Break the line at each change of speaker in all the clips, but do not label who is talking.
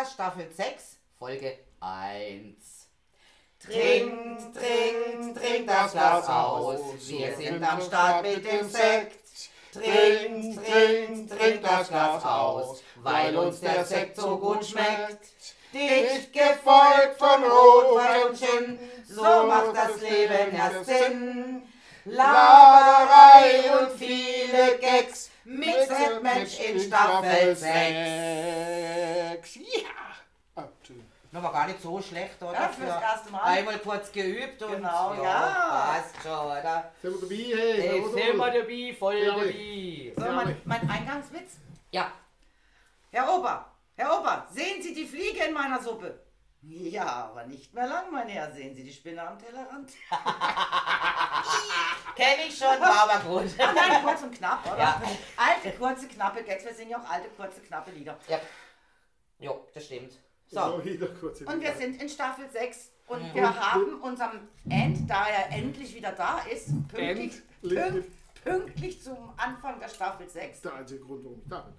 Podcast Staffel 6, Folge 1. Trinkt, trinkt, trinkt das Glas aus. Wir sind am Start mit dem Sekt. Trinkt, trinkt, trinkt das Glas aus, weil uns der Sekt so gut schmeckt. Dicht gefolgt von Rotwein und Gin, so macht das Leben erst Sinn. Laberei und viele Gags, Mixed Mensch in Staffel 6.
Ja! Ah.
Das war gar nicht so schlecht, oder?
Ja, fürs erste Mal.
Einmal kurz geübt und
Genau, ja.
passt schon, oder?
Sind wir dabei? Hey,
Hey, sind wir dabei, voll
Ja,
dabei.
So, mein, mein Eingangswitz.
Ja,
Herr Ober, Herr Ober, sehen Sie die Fliege in meiner Suppe? Ja, aber nicht mehr lang, mein Herr. Sehen Sie die Spinne am Tellerrand?
kenne ich schon, war aber gut.
Ach nein, kurz und knapp, oder?
Ja.
Alte, kurze, knappe Gags. Wir singen ja auch alte, kurze, knappe Lieder.
Ja. Jo, das stimmt.
So, in
Und wir sind in Staffel 6 und
Mhm.
wir haben unserem End, da er endlich wieder da ist, pünktlich, pünkt, pünktlich zum Anfang der Staffel 6.
Der einzige Grund, warum ich da bin.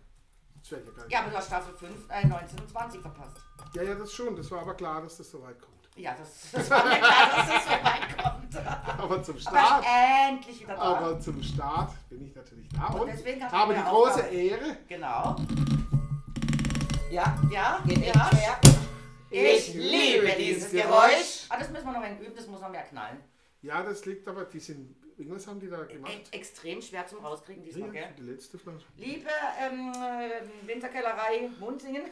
Ja.
Ja, aber du hast Staffel 5, äh, 19 und 20 verpasst.
ja, ja, das schon. Das war aber klar, dass das so weit kommt.
Ja, das, das war mir klar, dass das so weit kommt.
Aber zum
Aber
Start,
er ist endlich wieder da.
aber zum Start bin ich natürlich da
Und
und,
deswegen
habe die große
Aufgabe.
Ehre.
Genau.
Ja,
Ja,
geht
ja.
schwer. Ich liebe dieses Geräusch.
Ah, das müssen wir noch ein üben, das muss noch mehr knallen.
Ja, das liegt aber, die sind, irgendwas haben die da gemacht.
E extrem schwer zum Rauskriegen diesmal,
Ja,
gell?
die letzte Flasche.
Liebe ähm, äh, Winterkellerei Munzingen,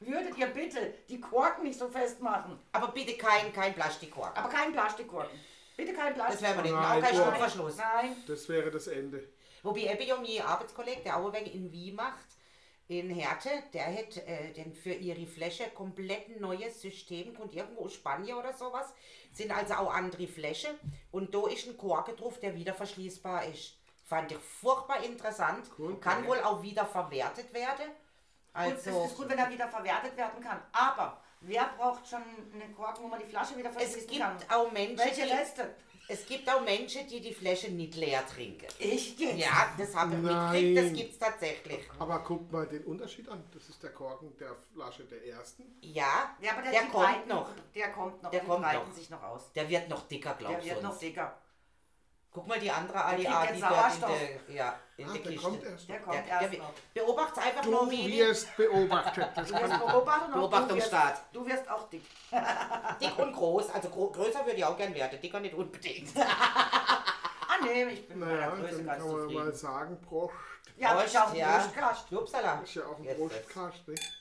würdet ihr bitte die Korken nicht so festmachen?
Aber bitte kein, kein Plastikkork.
Aber kein Plastikkorken. Bitte kein
Das
Plastik.
werden wir nicht.
Nein,
Auch kein.
Nein.
Das wäre das Ende.
Wobei eben ja mein Arbeitskollege, der auch ein wenig in Wien macht, in Härte, der hat äh, denn für ihre Fläche komplett ein neues System, kommt irgendwo Spanien oder sowas, sind also auch andere Fläche und da ist ein Korke drauf, der wieder verschließbar ist. Fand ich furchtbar interessant,
Cool.
kann wohl auch wieder verwertet werden.
Gut,
Also,
es ist gut, wenn er wieder verwertet werden kann. Aber wer braucht schon einen Korken, wo man die Flasche wieder
es
verschließen
gibt
kann?
auch Menschen,
Welche Reste?
Es gibt auch Menschen, die die Fläche nicht leer trinken.
Ich jetzt.
Ja, das habe ich
Nein.
mitgekriegt, das gibt's tatsächlich.
Aber guck mal den Unterschied an. Das ist der Korken der Flasche der ersten.
Ja,
Ja, aber der,
der kommt
breiten,
noch.
Der kommt noch.
Der
die
kommt
breiten
noch.
sich noch aus.
Der wird noch dicker, glaub
Der
ich.
wird noch
sonst.
dicker.
Guck mal die andere Ali
kriegt
A,
jetzt
die dort in
Sauerstoff.
der, ja, in
Ah,
der
der
Kiste.
kommt erst.
Der kommt
Der,
erst
der,
noch.
beobacht's einfach
Du
nur wie
wirst beobachtet. Das
Du wirst beobachtet
Beobachtungsstaat.
Du wirst, du wirst auch dick.
dick und groß. Also gro größer würde ich auch gern werden, dicker nicht unbedingt.
Ah nee, ich bin
naja,
meiner Größe
dann
ganz
kann man
zufrieden.
mal sagen, Prost.
Ja, aber ich auch einen
ja.
Brustkast.
Upsala.
Ist ja auch ein
Jetzt
Prostkast, nicht?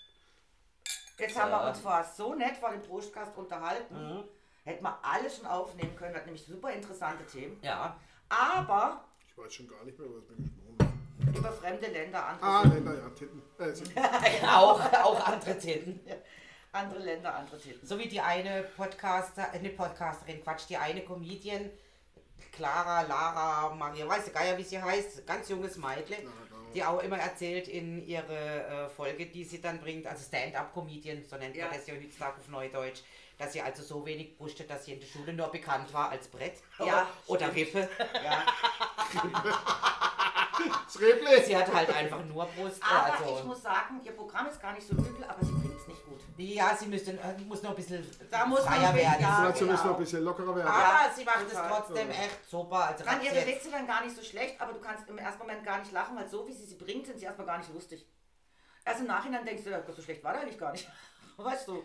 Jetzt haben wir uns vorher so nett vor dem Brustkast unterhalten.
Mhm.
Hätten wir alles schon aufnehmen können, hat nämlich super interessante Themen.
Ja.
Aber
Ich weiß schon gar nicht mehr, was wir gesprochen haben.
über fremde Länder, andere,
Ah, Länder, ja, Titten. Äh,
auch, auch andere Titten.
andere Länder, andere Themen.
So wie die eine Podcaster, äh, nicht Podcasterin, Quatsch, die eine Comedian, Clara, Lara, Maria, weiß ich gar nicht, wie sie heißt, ganz junges Mädle, die auch immer erzählt in ihre äh, Folge, die sie dann bringt, also Stand-up-Comedian, so nennt
Ja.
man das ja heutzutage auf Neudeutsch, dass sie also so wenig brustet, dass sie in der Schule nur bekannt war als Brett
Ja,
oder Rippe.
Ja.
Sie hat halt einfach nur Brust.
Aber
also,
ich muss sagen, ihr Programm ist gar nicht so übel, aber sie bringt es nicht gut.
ja, sie müsste, äh, muss noch ein bisschen
Da muss man
freier
ein bisschen-
werden.
ja,
Dazu müssen wir
genau.
ein bisschen lockerer werden.
Aber
Ja,
sie macht es trotzdem echt super. Also
Dann ihre Witze dann gar nicht so schlecht, aber du kannst im ersten Moment gar nicht lachen, weil so wie sie sie bringt, sind sie erstmal gar nicht lustig. Erst im Nachhinein denkst du, ja, so schlecht war der eigentlich gar nicht. Weißt du?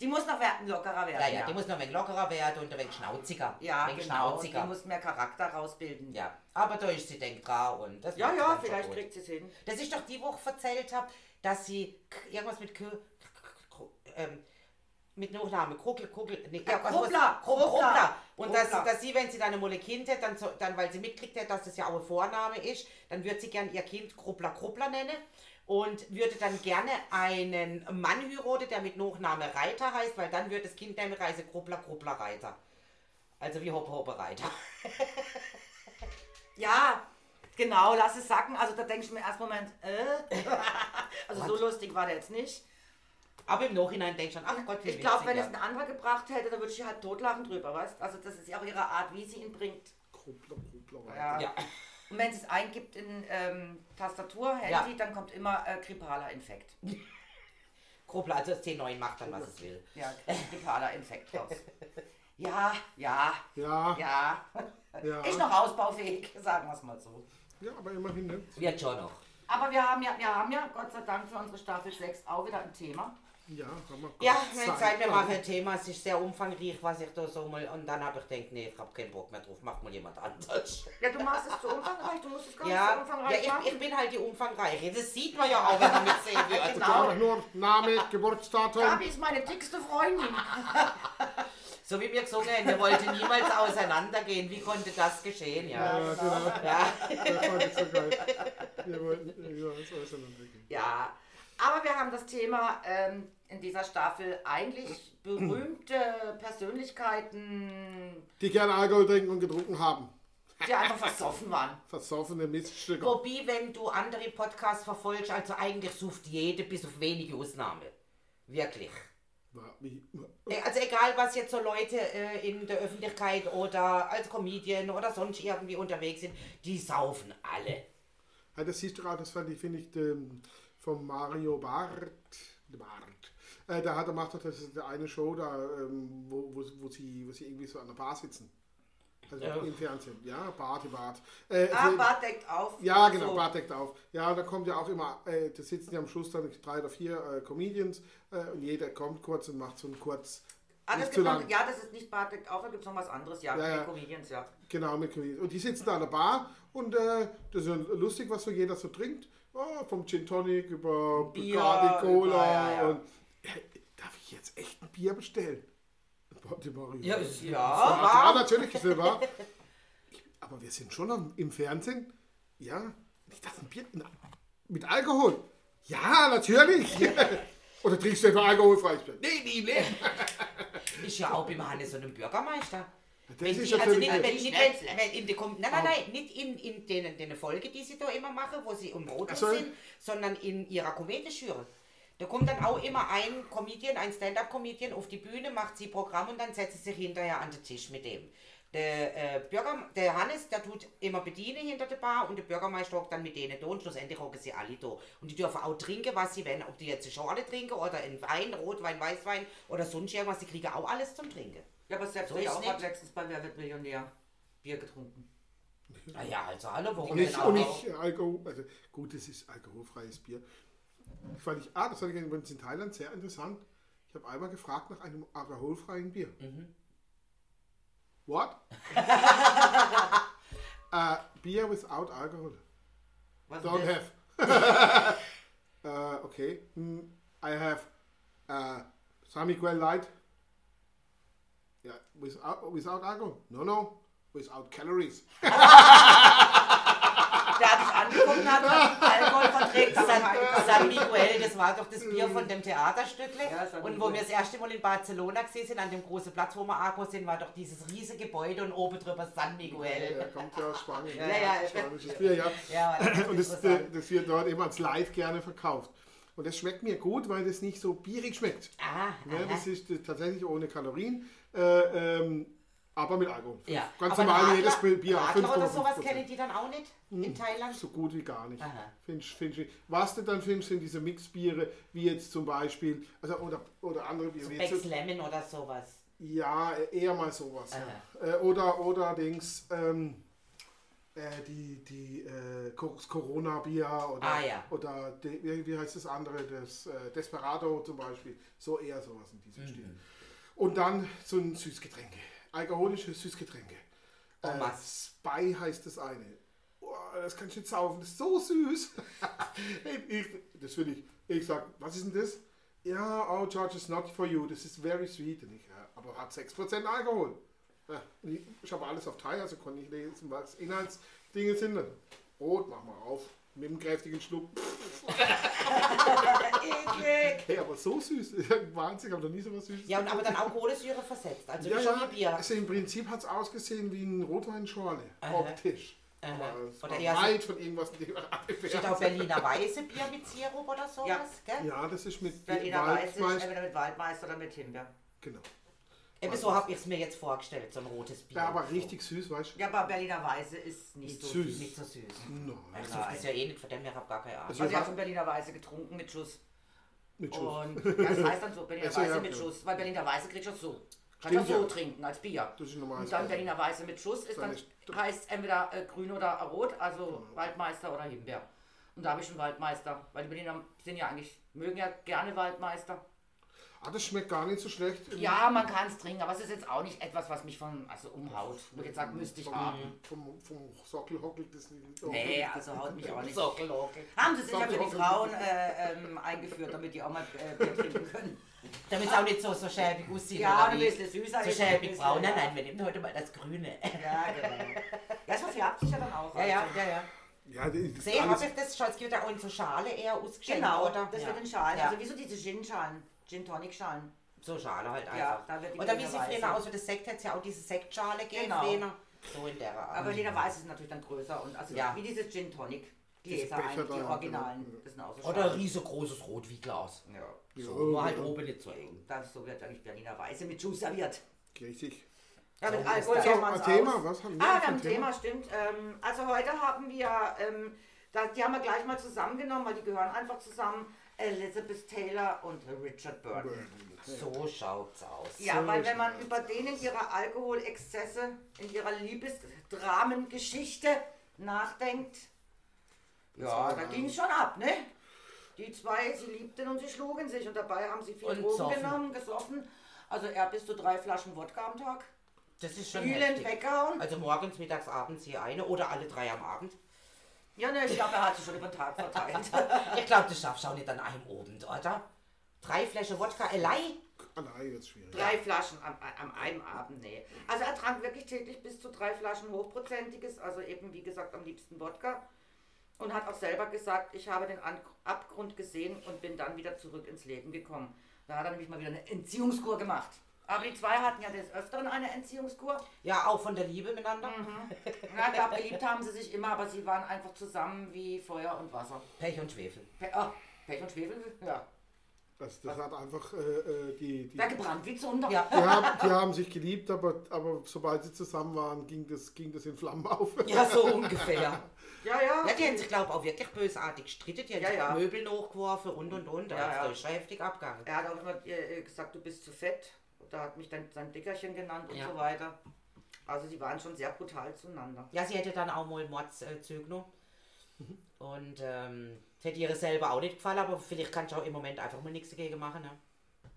Die muss noch werden, lockerer werden.
Ja, ja, die muss noch ein wenig lockerer werden und ein wenig schnauziger.
ja,
ein wenig
genau. Die
schnauziger.
muss mehr Charakter rausbilden.
Ja, aber da ist sie denkt dran und das
ja, ja vielleicht
gut.
kriegt sie es hin.
Dass ich doch die Woche erzählt habe, dass sie irgendwas mit K, K- K- ähm, mit Nachname, Kruggel, Kruggel, nee,
Ja, Kruppler, Kruppler.
Und dass, dass sie, wenn sie dann eine Mulle Kind hat, dann, so, dann, weil sie mitkriegt hat, dass das ja auch ein Vorname ist, dann würde sie gern ihr Kind Kruppler Kruppler nennen und würde dann gerne einen Mann heiraten, der mit Nachname Reiter heißt, weil dann wird das Kind nämlich reise Kruppler Kruppler Reiter. Also wie Hoppe Hoppe Reiter.
Ja, genau, lass es sacken. Also da denke ich mir erst Moment, äh? also so lustig war der jetzt nicht.
Aber im Nachhinein denke ich schon, ach Gott, wie
Ich glaube, wenn es ein anderer gebracht hätte, dann würde ich halt totlachen drüber, weißt Also das ist ja auch ihre Art, wie sie ihn bringt.
Kruppler, Kruppler.
Ja.
ja.
Und wenn sie es eingibt in ähm, Tastatur, Handy,
Ja.
dann kommt immer äh, grippaler Infekt.
Grobler, also das T9 macht dann, was es will.
Ja, grippaler Infekt raus. Ja, ja,
Ja,
ja.
ja.
Ist noch ausbaufähig, sagen wir es mal so.
Ja, aber immerhin, ne?
Wird schon noch.
Aber wir haben ja, wir haben ja Gott sei Dank für unsere Staffel 6 auch wieder ein Thema.
Ja, haben wir
Ja, wenn Zeit,
Dank.
machen ein Thema, es ist sehr umfangreich, was ich da so mal, und dann habe ich gedacht, nee, ich habe keinen Bock mehr drauf, macht mal jemand anders.
Ja, du machst es zu umfangreich, du musst es gar nicht so
Ja, ja
umfangreich machen.
ich, ich bin halt die Umfangreiche, das sieht man ja auch, wenn man mitsehen wird.
Genau.
Einfach nur Name, Geburtsdatum.
Gabi ist meine dickste Freundin.
So wie wir gesungen haben, wir wollten niemals auseinandergehen, wie konnte das geschehen, ja.
Ja, genau.
Ja,
Das fand ich so geil. Wir wollten ja, das auseinandergehen.
Ja, aber wir haben das Thema ähm, in dieser Staffel eigentlich berühmte Persönlichkeiten,
Die gerne Alkohol trinken und getrunken haben.
die einfach versoffen waren.
Versoffene Miststücke.
wobei, wenn du andere Podcasts verfolgst, also eigentlich sucht jede bis auf wenige Ausnahme. Wirklich. Äh, Also egal, was jetzt so Leute äh, in der Öffentlichkeit oder als Comedian oder sonst irgendwie unterwegs sind, die saufen alle.
Ja, das siehst du gerade, das fand ich, finde ich, ähm, vom Mario Barth. Barth. Äh, da hat er macht doch das ist eine Show da, ähm, wo, wo, wo, sie, wo sie irgendwie so an der Bar sitzen. Also
Ja.
im Fernsehen. Ja, Barty Bart. Äh,
Ah,
also-
Bart deckt auf.
Ja, genau,
So.
Bart deckt auf. Ja, da kommt ja auch immer, äh, da sitzen ja am Schluss dann drei oder vier äh, Comedians äh, und jeder kommt kurz und macht so ein kurz,
Ah, das gibt noch, ja, das ist nicht Bart deckt auf, da gibt es noch was anderes. Ja,
Ja,
mit
ja.
Comedians, ja.
genau, mit Comedians. Und die sitzen da an der Bar und äh, das ist ja lustig, was so jeder so trinkt. Oh, vom Gin Tonic über
Bier,
Bacardi Cola
ja, ja.
und darf ich jetzt echt ein Bier bestellen? Die Mario.
Ja, ist- ja,
ja, natürlich ist wahr. Ich- Aber wir sind schon am, im Fernsehen. Ja, ich darf ein Bier mit Alkohol. Ja, natürlich. Oder trinkst du etwa alkoholfreies Bier? Nee, nie Leben.
Ist ja auch beim Hannes und dem Bürgermeister.
Das
Wenn
ist
die, also nicht, wenn,
nicht-
wenn, wenn in die, nein, nein, nein, nicht in, in den, den Folge, die sie da immer machen, wo sie um Rot
so.
sind, sondern in ihrer Komödie-Jury. Da kommt dann auch immer ein Comedian, ein Stand-Up-Comedian auf die Bühne, macht sie Programm und dann setzt sie sich hinterher an den Tisch mit dem. Der, äh, Bürger, der Hannes, der tut immer bedienen hinter der Bar und der Bürgermeister hockt dann mit denen da und schlussendlich hocken sie alle da. Und die dürfen auch trinken, was sie wollen. Ob die jetzt eine Schorle trinken oder einen Wein, Rotwein, Weißwein oder sonst irgendwas, die kriegen auch alles zum Trinken.
Ja, aber selbst
So
ich auch
nicht.
hat letztens bei Wer wird Millionär Bier getrunken.
Naja, also alle Wochen.
Und nicht,
genau.
und nicht Alkohol, also gut, das ist alkoholfreies Bier. Fand ich, ah, das fand ich übrigens in Thailand sehr interessant. Ich habe einmal gefragt nach einem alkoholfreien Bier. What? uh, beer without alcohol.
Was
Don't have. uh, okay. Mm, I have uh, Samiguel Light. Yeah, without, without alcohol. No, no. Without calories.
Der hat dich angeguckt und hat gesagt, Alkohol verträgt
San,
San,
Miguel, das war doch das Bier von dem Theaterstückle.
Ja,
und wo wir das erste Mal in Barcelona gesehen sind, an dem großen Platz, wo wir angekommen sind, war doch dieses riesige Gebäude und oben drüber San Miguel.
kommt ja aus Spanien.
Ja, ja,
Spanisches Bier, ja.
Ja, echt
Und das,
interessant.
das wird dort immer als Light gerne verkauft. Und das schmeckt mir gut, weil das nicht so bierig schmeckt.
Ah,
Ne,
aha.
das ist äh, tatsächlich ohne Kalorien, äh, ähm, aber mit Alkohol.
ja.
Ganz
Aber
normal,
Radler-
jedes Bier.
Radler oder
5,5%.
sowas kennen die dann auch nicht in Thailand?
So gut wie gar nicht. Ich- find, ich- was du dann findest, sind diese Mixbiere, wie jetzt zum Beispiel, also oder, oder andere Biere.
So
wie
Becks Lemon oder sowas.
ja, eher mal sowas. Ja. Äh, oder oder Dings, ähm, äh, die, die äh, Corona-Bier oder,
Ah, ja.
oder de, wie, wie heißt das andere, das äh, Desperado zum Beispiel. So eher sowas in
Mhm.
diesem Stil. Und dann so ein Süßgetränke. Alkoholische Süßgetränke.
En
Äh,
masse.
Spy heißt das eine. Boah, das kannst du nicht saufen, das ist so süß. ich, das will ich. Ich sag, was ist denn das? Ja, oh, George, it's not for you, this is very sweet. Und ich, ja, aber hat 6% Alkohol. Ja, ich ich habe alles auf Thai, also konnte ich lesen, was Inhaltsdinge sind. Rot, mach mal auf. Mit einem kräftigen Schluck.
Eklig.
Hey, aber so süß. Wahnsinn, ich habe noch nie so was Süßes
Ja, und aber dann auch Kohlensäure versetzt. Also
ja,
schon
ja,
wie Bier.
also im Prinzip hat es ausgesehen wie ein Rotweinschorle, optisch.
Oder eher so-
weit von irgendwas
Steht auch Berliner Weiße Bier mit Sirup oder sowas,
Ja.
gell?
Ja, das ist mit
Berliner Weiß ist
Waldmeister.
entweder mit Waldmeister oder mit Himbeer.
Genau.
Eben so habe ich es mir jetzt vorgestellt, so ein rotes Bier.
Ja, aber richtig süß, weißt du?
Ja, aber Berliner Weiße ist nicht so
Süß.
süß.
Nicht so süß.
No.
Ich suche das ja eh nicht, von dem her habe gar keine Ahnung.
Also-
Also ich habe von Berliner Weiße getrunken mit Schuss.
Mit Schuss.
Und ja, das heißt dann so, Berliner
Also,
Weiße
ja,
mit. Schuss. Weil Berliner Weiße kriegst du so. Kannst du
Stimmt,
so
ja.
trinken als Bier.
Das ist ein normales
Und dann
Bier.
Berliner Weiße mit Schuss ist
Dann
dann,
ist-
heißt entweder äh, grün oder rot, also Waldmeister oder Himbeer. Und da habe ich einen Waldmeister, weil die Berliner sind ja eigentlich, mögen ja gerne Waldmeister.
Ah, das schmeckt gar nicht so schlecht.
Ja, man kann es trinken, aber es ist jetzt auch nicht etwas, was mich von, also umhaut. Jetzt sage, müsste ich
vom,
haben.
vom, vom Sockel hockelt das nicht.
Nee, also haut mich auch nicht.
Sockel, okay.
Haben sie sicher für die Frauen äh, ähm, eingeführt, damit die auch mal äh, Bier trinken können.
Damit es auch nicht so, so schäbig aussieht.
Ja, ein bisschen süßer.
So schäbig braun. Nein, nein, wir nehmen heute mal das Grüne.
Ja, genau. Ja, so färbt sich ja dann auch.
Ja, ja,
also.
ja, ja.
Ja,
Sehe, habe ich das schon? Es gibt ja auch in so Schale eher ausgeschenkt,
Genau,
oder?
das
ja.
wird in Schalen.
Ja.
Also wie so diese Gin-Schalen, Gin-Tonic-Schalen.
So Schale halt einfach.
Ja, da wird die
Oder wie
Berliner
sie früher aus wie das Sekt es ja auch diese Sektschale gegeben.
Genau.
früher. So in der Art.
Aber Berliner Weiße sind natürlich dann größer und also
Ja.
wie diese Gin-Tonic.
Diese
Gläser eigentlich, die Originalen.
genau.
Das sind auch so
Oder ein
Schalen.
riesengroßes Rotwieglas.
Ja.
ja,
So, nur halt oben nicht so eng.
Das so wird eigentlich Berliner Weiße mit Juice serviert.
Richtig.
Ja, mit
So
Alkohol
ist
man's
ein Thema,
aus.
was haben wir
Ah,
für
wir haben
ein
ein Thema, stimmt. Ähm, also heute haben wir, ähm, da, die haben wir gleich mal zusammengenommen, weil die gehören einfach zusammen. Elizabeth Taylor und Richard Burton.
So schaut's aus.
Ja,
So
weil wenn man über den in ihrer Alkoholexzesse, in ihrer Liebesdramengeschichte nachdenkt, ja, da ging es schon ab, ne? Die zwei, sie liebten und sie schlugen sich und dabei haben sie viel
Und
Drogen genommen, gesoffen. Also er bis zu drei Flaschen Wodka am Tag.
Das ist schon
Spielend
heftig.
weggehauen.
Also morgens, mittags, abends je eine oder alle drei am Abend.
Ja, ne, ich glaube, er hat sich schon über den Tag verteilt.
Ich glaube, das schaffst du auch nicht an einem Abend, oder? Drei Flaschen Wodka allein?
Allein wird schwierig.
Drei Flaschen am, am einem Abend, nee. Also er trank wirklich täglich bis zu drei Flaschen hochprozentiges, also eben wie gesagt am liebsten Wodka. Und hat auch selber gesagt, ich habe den An Abgrund gesehen und bin dann wieder zurück ins Leben gekommen. Da hat er nämlich mal wieder eine Entziehungskur gemacht. Aber die zwei hatten ja des Öfteren eine Entziehungskur.
Ja, auch von der Liebe miteinander.
Ja, ich glaube, geliebt haben sie sich immer, aber sie waren einfach zusammen wie Feuer und Wasser.
Pech und Schwefel.
Pe oh, Pech und Schwefel? Ja.
Das, das hat einfach äh, äh, die, die,
Da gebrannt wie Zunder.
Ja.
die, haben, die haben sich geliebt, aber, aber sobald sie zusammen waren, ging das, ging das in Flammen auf.
Ja, so ungefähr.
Ja, ja.
Ja, die haben sich, glaube ich, auch wirklich bösartig gestritten. Die haben
Ja,
sich
ja.
Möbel hochgeworfen und und und. Da
Ja,
ja,
ja.
ist schon heftig abgegangen.
Er hat auch immer äh, gesagt, du bist zu fett. Da hat mich dann sein Dickerchen genannt und
Ja.
so weiter. Also sie waren schon sehr brutal zueinander.
Ja, sie hätte dann auch mal Mordszüge noch. Und ähm, hätte ihr selber auch nicht gefallen, aber vielleicht kannst du auch im Moment einfach mal nichts dagegen machen. Ne?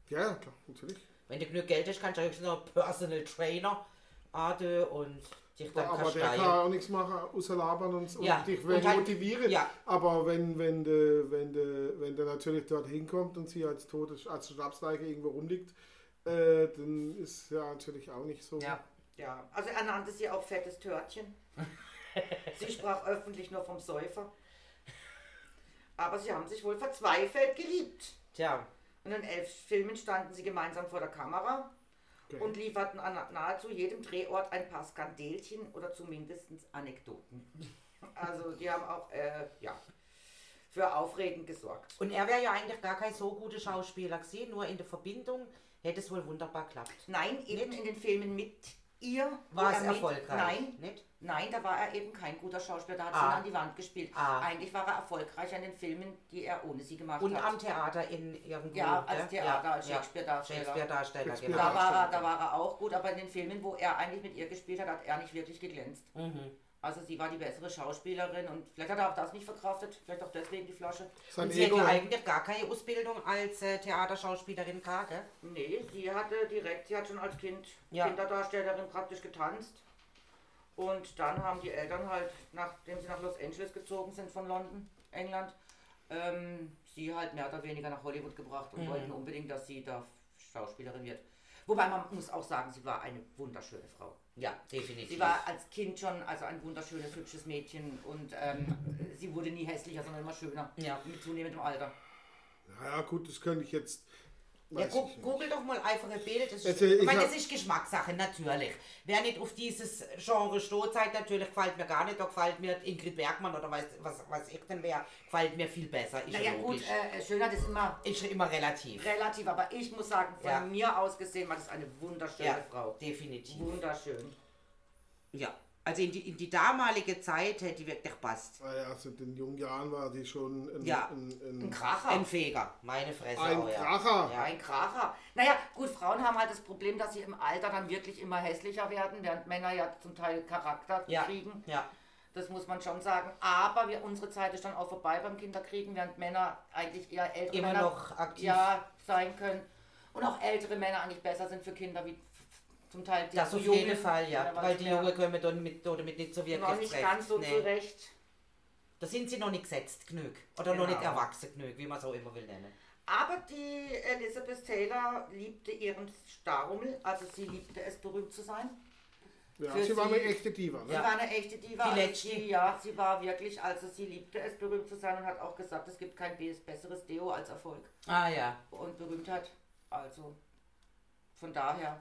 Ja, ja, klar, natürlich.
Wenn du genug Geld hast, kannst du auch höchstens noch einen Personal Trainer haben und dich dann
aber der kann auch nichts machen, außer labern und, und
Ja,
dich
und halt-
motivieren.
ja.
Aber wenn, wenn, de, wenn, de, wenn der natürlich dort hinkommt und sie als tote als Schnapsleiche irgendwo rumliegt, äh, dann ist ja natürlich auch nicht so.
Ja.
Ja, also er nannte sie auch fettes Törtchen. sie sprach öffentlich nur vom Säufer. Aber sie haben sich wohl verzweifelt geliebt.
Tja,
Und in elf Filmen standen sie gemeinsam vor der Kamera
Okay.
und lieferten an nahezu jedem Drehort ein paar Skandelchen oder zumindest Anekdoten. Also die haben auch äh, ja, für Aufregen gesorgt.
und er wäre ja eigentlich gar kein so guter Schauspieler gewesen, nur in der Verbindung hätte es wohl wunderbar geklappt.
Nein, eben
Nicht?
in den Filmen mit ihr
War es
er mit-
erfolgreich?
Nein,
Nicht?
nein, da war er eben kein guter Schauspieler, da hat sie
Ah.
ihn an die Wand gespielt.
Ah.
Eigentlich war er erfolgreich an den Filmen, die er ohne sie gemacht
Und
hat.
am Theater in irgendwo.
Ja, als? Theater,
Ja,
als Shakespeare-Darsteller.
Shakespeare-Darsteller,
Shakespeare-
genau.
da, war er, da war er auch gut, aber in den Filmen, wo er eigentlich mit ihr gespielt hat, hat er nicht wirklich geglänzt.
Mhm.
Also sie war die bessere Schauspielerin und vielleicht hat er auch das nicht verkraftet, vielleicht auch deswegen die Flasche.
Sein
Und sie hätte
Ego.
ja eigentlich gar keine Ausbildung als äh, Theaterschauspielerin gehabt, gell?
Nee, sie hatte direkt, sie hat schon als Kind
Ja.
Kinderdarstellerin praktisch getanzt. Und dann haben die Eltern halt, nachdem sie nach Los Angeles gezogen sind von London, England, ähm, sie halt mehr oder weniger nach Hollywood gebracht und
Mhm.
wollten unbedingt, dass sie da Schauspielerin wird. Wobei man muss auch sagen, sie war eine wunderschöne Frau.
Ja, definitiv.
Sie war als Kind schon also ein wunderschönes, hübsches Mädchen und ähm, sie wurde nie hässlicher, sondern immer schöner.
Ja.
Mit zunehmendem Alter.
Ja, gut, das könnte ich jetzt.
Ja,
nicht.
google doch mal einfach ein Bild. Das ist,
Also, ich
ich meine, das ist Geschmackssache, natürlich. Wer nicht auf dieses Genre steht, sagt natürlich, gefällt mir gar nicht, da gefällt mir Ingrid Bergmann oder weiß, was weiß ich denn wer, gefällt mir viel besser. Ist
Naja
ja
gut, äh, Schönheit ist immer
ist immer relativ.
relativ, aber ich muss sagen, von
Ja.
mir aus gesehen war das eine wunderschöne
Ja,
Frau.
definitiv.
Wunderschön.
Ja. Also in die, in die damalige Zeit hätte die wirklich passt.
Ah ja, also in den jungen Jahren war die schon ein,
Ja.
ein, ein,
Ein Kracher.
Ein Feger, meine Fresse.
ein
auch, ja.
Kracher.
Ja.
Ein Kracher. Naja, gut, Frauen haben halt das Problem, dass sie im Alter dann wirklich immer hässlicher werden, während Männer ja zum Teil Charakter
Ja.
kriegen.
Ja.
Das muss man schon sagen. Aber wir, unsere Zeit ist dann auch vorbei beim Kinderkriegen, während Männer eigentlich eher ältere
Immer
Männer
noch aktiv.
ja, sein können. Und auch ältere Männer eigentlich besser sind für Kinder wie zum Teil die
Das
zu
auf
Jungen,
jeden Fall, ja. Weil die Jungen kommen dann mit, oder mit nicht so wirklich
noch nicht
zurecht.
ganz so
Nee.
zurecht.
Da sind sie noch nicht gesetzt genug. Oder noch
Genau.
nicht erwachsen genug, wie man es auch immer will nennen.
Aber die Elizabeth Taylor liebte ihren Starrummel, also sie liebte es, berühmt zu sein.
Ja,
Für
sie war eine echte Diva. Ne?
Sie war eine echte Diva.
Die
also
letzte.
Sie, ja, sie war wirklich, also sie liebte es, berühmt zu sein und hat auch gesagt, es gibt kein be- besseres Deo als Erfolg
Ah ja.
und Berühmtheit. Also von daher.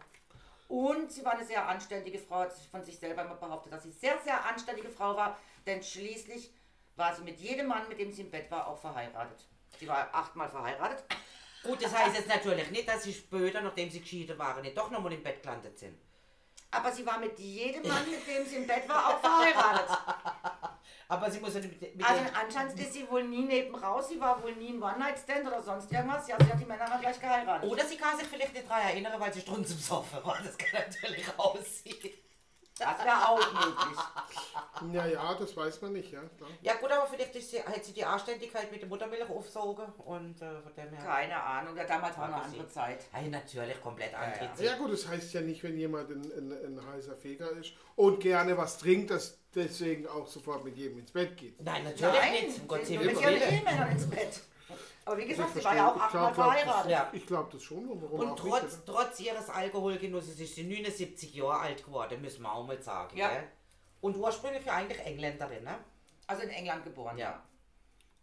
Und sie war eine sehr anständige Frau, hat sich von sich selber immer behauptet, dass sie sehr, sehr anständige Frau war, denn schließlich war sie mit jedem Mann, mit dem sie im Bett war, auch verheiratet. Sie war achtmal verheiratet.
Gut, das heißt jetzt natürlich nicht, dass sie später, nachdem sie geschieden waren, nicht doch nochmal im Bett gelandet sind.
Aber sie war mit jedem Mann, mit dem sie im Bett war, auch verheiratet.
Aber sie muss ja mit, mit
Also anscheinend ist sie wohl nie neben raus, sie war wohl nie ein One-Night-Stand oder sonst irgendwas. Ja, sie hat die Männer mal gleich geheiratet.
Oder sie kann sich vielleicht nicht daran erinnern, weil sie strunz im Sofa war. Das kann natürlich aussehen.
Das wäre auch möglich.
Ja, ja, das weiß man nicht. Ja, klar.
Ja gut, aber vielleicht ist sie, hat sie die Anständigkeit mit der Muttermilch aufsaugen und äh, von dem her...
Keine Ahnung, ja, damals war eine andere
sie.
Zeit.
Hey, natürlich, komplett andere
ja.
Zeit.
Ja gut, das heißt ja nicht, wenn jemand ein, ein, ein heißer Feger ist und gerne was trinkt, dass deswegen auch sofort mit jedem ins Bett geht.
Nein, natürlich
Nein,
nicht. Um Gottes Willen.
mit ihren Ehemännern ins Bett. Aber wie gesagt,
Ich
sie war ja auch achtmal verheiratet.
Ja.
Ich glaube das schon. und Warum
Und
auch
trotz,
nicht,
trotz ihres Alkoholgenusses ist sie 79 Jahre alt geworden, müssen wir auch mal sagen.
Ja.
Gell? Und ursprünglich ja eigentlich Engländerin, ne?
Also in England geboren,
Ja.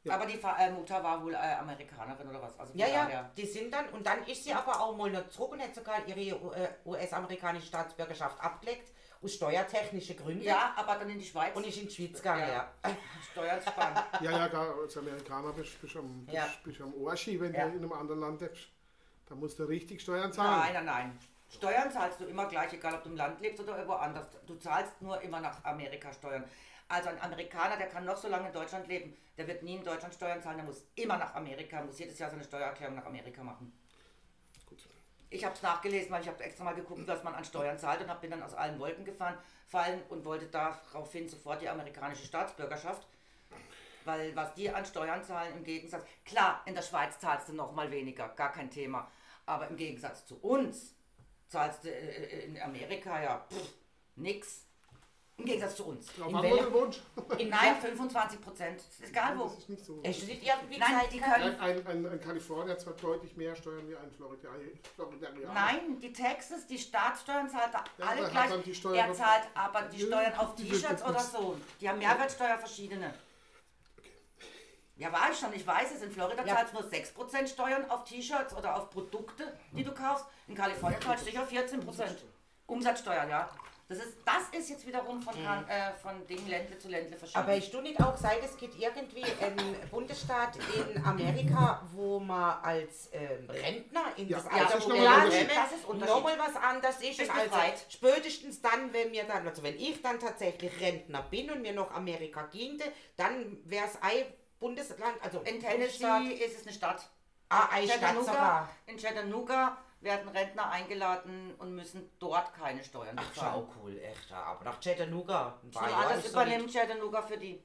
ja. Aber die äh, Mutter war wohl äh, Amerikanerin oder was. Also
Ja, ja,
daher-
die sind dann, und dann ist sie aber auch mal noch zurück und hat sogar ihre äh, US-amerikanische Staatsbürgerschaft abgelegt, aus steuertechnischen Gründen.
Ja, aber dann in die Schweiz.
Und ist in die Schweiz gegangen, ja.
Ja. Steuern sparen.
Ja, ja, gar, als Amerikaner bist du am, bist,
Ja.
bist am Ohrski, wenn
Ja.
du in einem anderen Land lebst. Da musst du richtig Steuern zahlen.
Nein, nein, nein. Steuern zahlst du immer gleich, egal ob du im Land lebst oder irgendwo anders. Du zahlst nur immer nach Amerika Steuern. Also ein Amerikaner, der kann noch so lange in Deutschland leben, der wird nie in Deutschland Steuern zahlen, der muss immer nach Amerika, muss jedes Jahr seine Steuererklärung nach Amerika machen. Ich habe es nachgelesen, weil ich habe extra mal geguckt, was man an Steuern zahlt und hab, bin dann aus allen Wolken gefahren, fallen und wollte daraufhin sofort die amerikanische Staatsbürgerschaft. Weil was die an Steuern zahlen im Gegensatz, klar, in der Schweiz zahlst du noch mal weniger, gar kein Thema. Aber im Gegensatz zu uns zahlst du äh, in Amerika ja nix. Im Gegensatz zu uns.
Drauf
In
den Wunsch.
In Nein, 25 Prozent. Egal wo.
Das ist nicht so.
Du nicht irgendwie
Nein,
gesagt,
die können-
Ein, ein, ein Kalifornier hat zwar deutlich mehr Steuern wie ein Florida-.
Nein, die Texas, die Staatssteuern zahlt er
Ja,
alle gleich. er zahlt aber die Steuern auf T-Shirts oder so. Die haben Mehrwertsteuer verschiedene. Ja, war ich schon, ich weiß es. In Florida
Ja.
zahlst du nur 6% Steuern auf T-Shirts oder auf Produkte, die du kaufst. In Kalifornien zahlst du sicher 14%. Umsatzsteuer, ja. Das ist, das ist jetzt wiederum von, kan- äh, von Ding Ländle zu Ländle verschieden.
Aber ich du nicht auch seit es gibt irgendwie einen Bundesstaat in Amerika, wo man als ähm, Rentner in
Ja,
das
das
Alter,
ist noch
Das ist
nochmal was anderes ist. Und also spätestens dann, wenn wir dann, also wenn ich dann tatsächlich Rentner bin und mir noch Amerika ginge, dann wäre es ein Bundesland, also
in
Bundesstaat,
Tennessee ist es eine Stadt.
ah, ein Stadt
Chattanooga,
sogar.
in Chattanooga werden Rentner eingeladen und müssen dort keine Steuern
Ach,
bezahlen.
schau, cool, echt. ja. Aber nach Chattanooga, ein paar
Nur
Jahre
alles
ist so
übernimmt Chattanooga für die.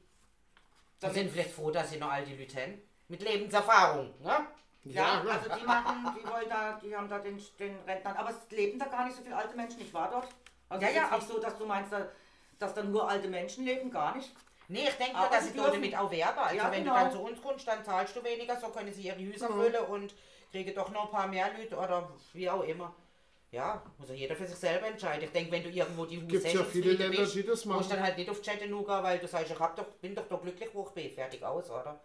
Die sind vielleicht froh, dass sie noch all die Leute haben. Mit Lebenserfahrung, ne?
Ja,
klar.
also die machen, die wollen da, die haben da den, den Rentnern, aber es leben da gar nicht so viele alte Menschen, ich war dort. Also
Ja,
ja,
ja,
ja, nicht so, dass du meinst, da- dass da nur alte Menschen leben, gar nicht.
Nee, ich denke, dass
sie
dort damit auch werben. Also
Ja,
wenn
genau.
du dann zu uns kommst, dann zahlst du weniger, so können sie ihre Häuser
Mhm.
füllen und kriegen doch noch ein paar mehr Leute oder wie auch immer. Ja, muss ja jeder für sich selber entscheiden. Ich denke, wenn du irgendwo die
Gibt's ja viele Länder,
bist,
die das
musst
machen.
dann halt nicht auf Chattanooga, weil du sagst, ich hab doch, bin doch, doch glücklich, wo ich bin. Fertig aus, oder?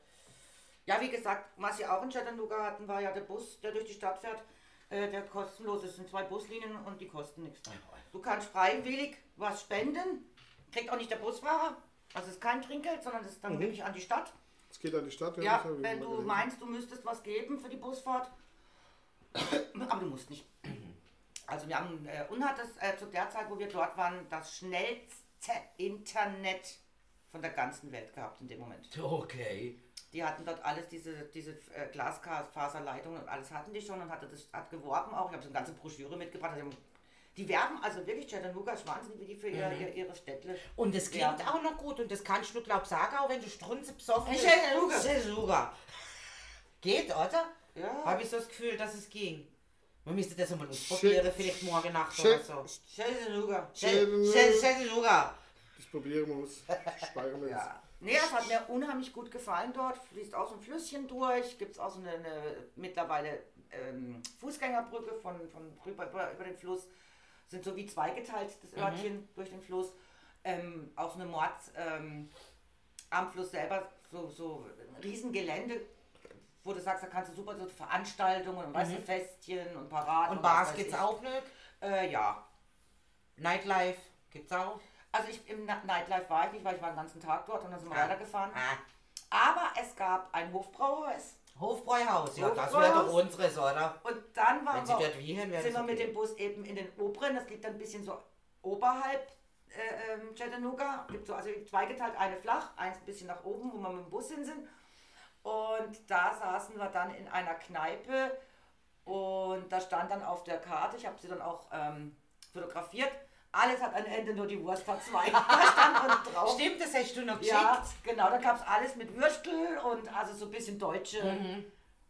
Ja, wie gesagt, was sie auch in Chattanooga hatten, war ja der Bus, der durch die Stadt fährt, äh, der kostenlos ist. Es sind zwei Buslinien und die kosten nichts. Du kannst freiwillig was spenden, kriegt auch nicht der Busfahrer. Also es ist kein Trinkgeld, sondern es ist dann wirklich an die Stadt.
Es geht an die Stadt.
Ja, wenn du meinst, du müsstest was geben für die Busfahrt. Aber du musst nicht. Also wir haben, äh, und hat das äh, zu der Zeit, wo wir dort waren, das schnellst, Internet von der ganzen Welt gehabt in dem Moment.
Okay.
Die hatten dort alles, diese, diese äh, Glasfaserleitungen und alles hatten die schon und hatte das hat geworben auch. Ich habe so eine ganze Broschüre mitgebracht. Die, haben- die werben also wirklich Chattanooga ist wahnsinnig, wie die für ihr, ihr, ihre Städte.
Und es klingt
Ja.
auch noch gut und das kannst du, glaub sagen, auch wenn du strunze besoffen
Hey,
bist.
Chattanooga.
Chattanooga. Geht, oder?
Ja.
Habe ich so das Gefühl, dass es ging. Man müsste das mal ausprobieren, vielleicht morgen Nacht oder so.
Chattanooga.
Chattanooga.
Chat- Chattanooga.
Das probieren wir aus. Speichern wir
Ja. Nee, es hat mir unheimlich gut gefallen dort. Fließt auch so ein Flüsschen durch. Gibt es auch so eine, eine mittlerweile ähm, Fußgängerbrücke von, von rüber über, über den Fluss. Sind so wie zweigeteilt, das Örtchen durch den Fluss. Ähm, auch so eine Mord ähm, am Fluss selber, so, so ein Riesengelände, wo du sagst, da kannst du super so Veranstaltungen und weißt du, Festchen und Paraden.
Und Bars gibt's
ich.
auch nicht.
Äh, ja.
Nightlife gibt's auch.
Also ich, im Na- Nightlife war ich nicht, weil ich war den ganzen Tag dort und dann sind wir
Ah.
weitergefahren.
Ah.
Aber es gab ein Hofbrauhaus
Hofbräuhaus, ja, das wäre doch unseres, oder?
und dann waren wir,
dort wäre
sind wir mit
okay.
dem Bus eben in den oberen, das liegt dann ein bisschen so oberhalb äh, ähm, Chattanooga. Gibt so, also zweigeteilt, eine flach, eins ein bisschen nach oben, wo wir mit dem Bus hin sind. Und da saßen wir dann in einer Kneipe und da stand dann auf der Karte, ich habe sie dann auch ähm, fotografiert, alles hat ein Ende, nur die Wurst hat zwei.
Stimmt, das hast du noch geschickt.
Ja, genau, da gab es alles mit Würstel und also so ein bisschen deutsche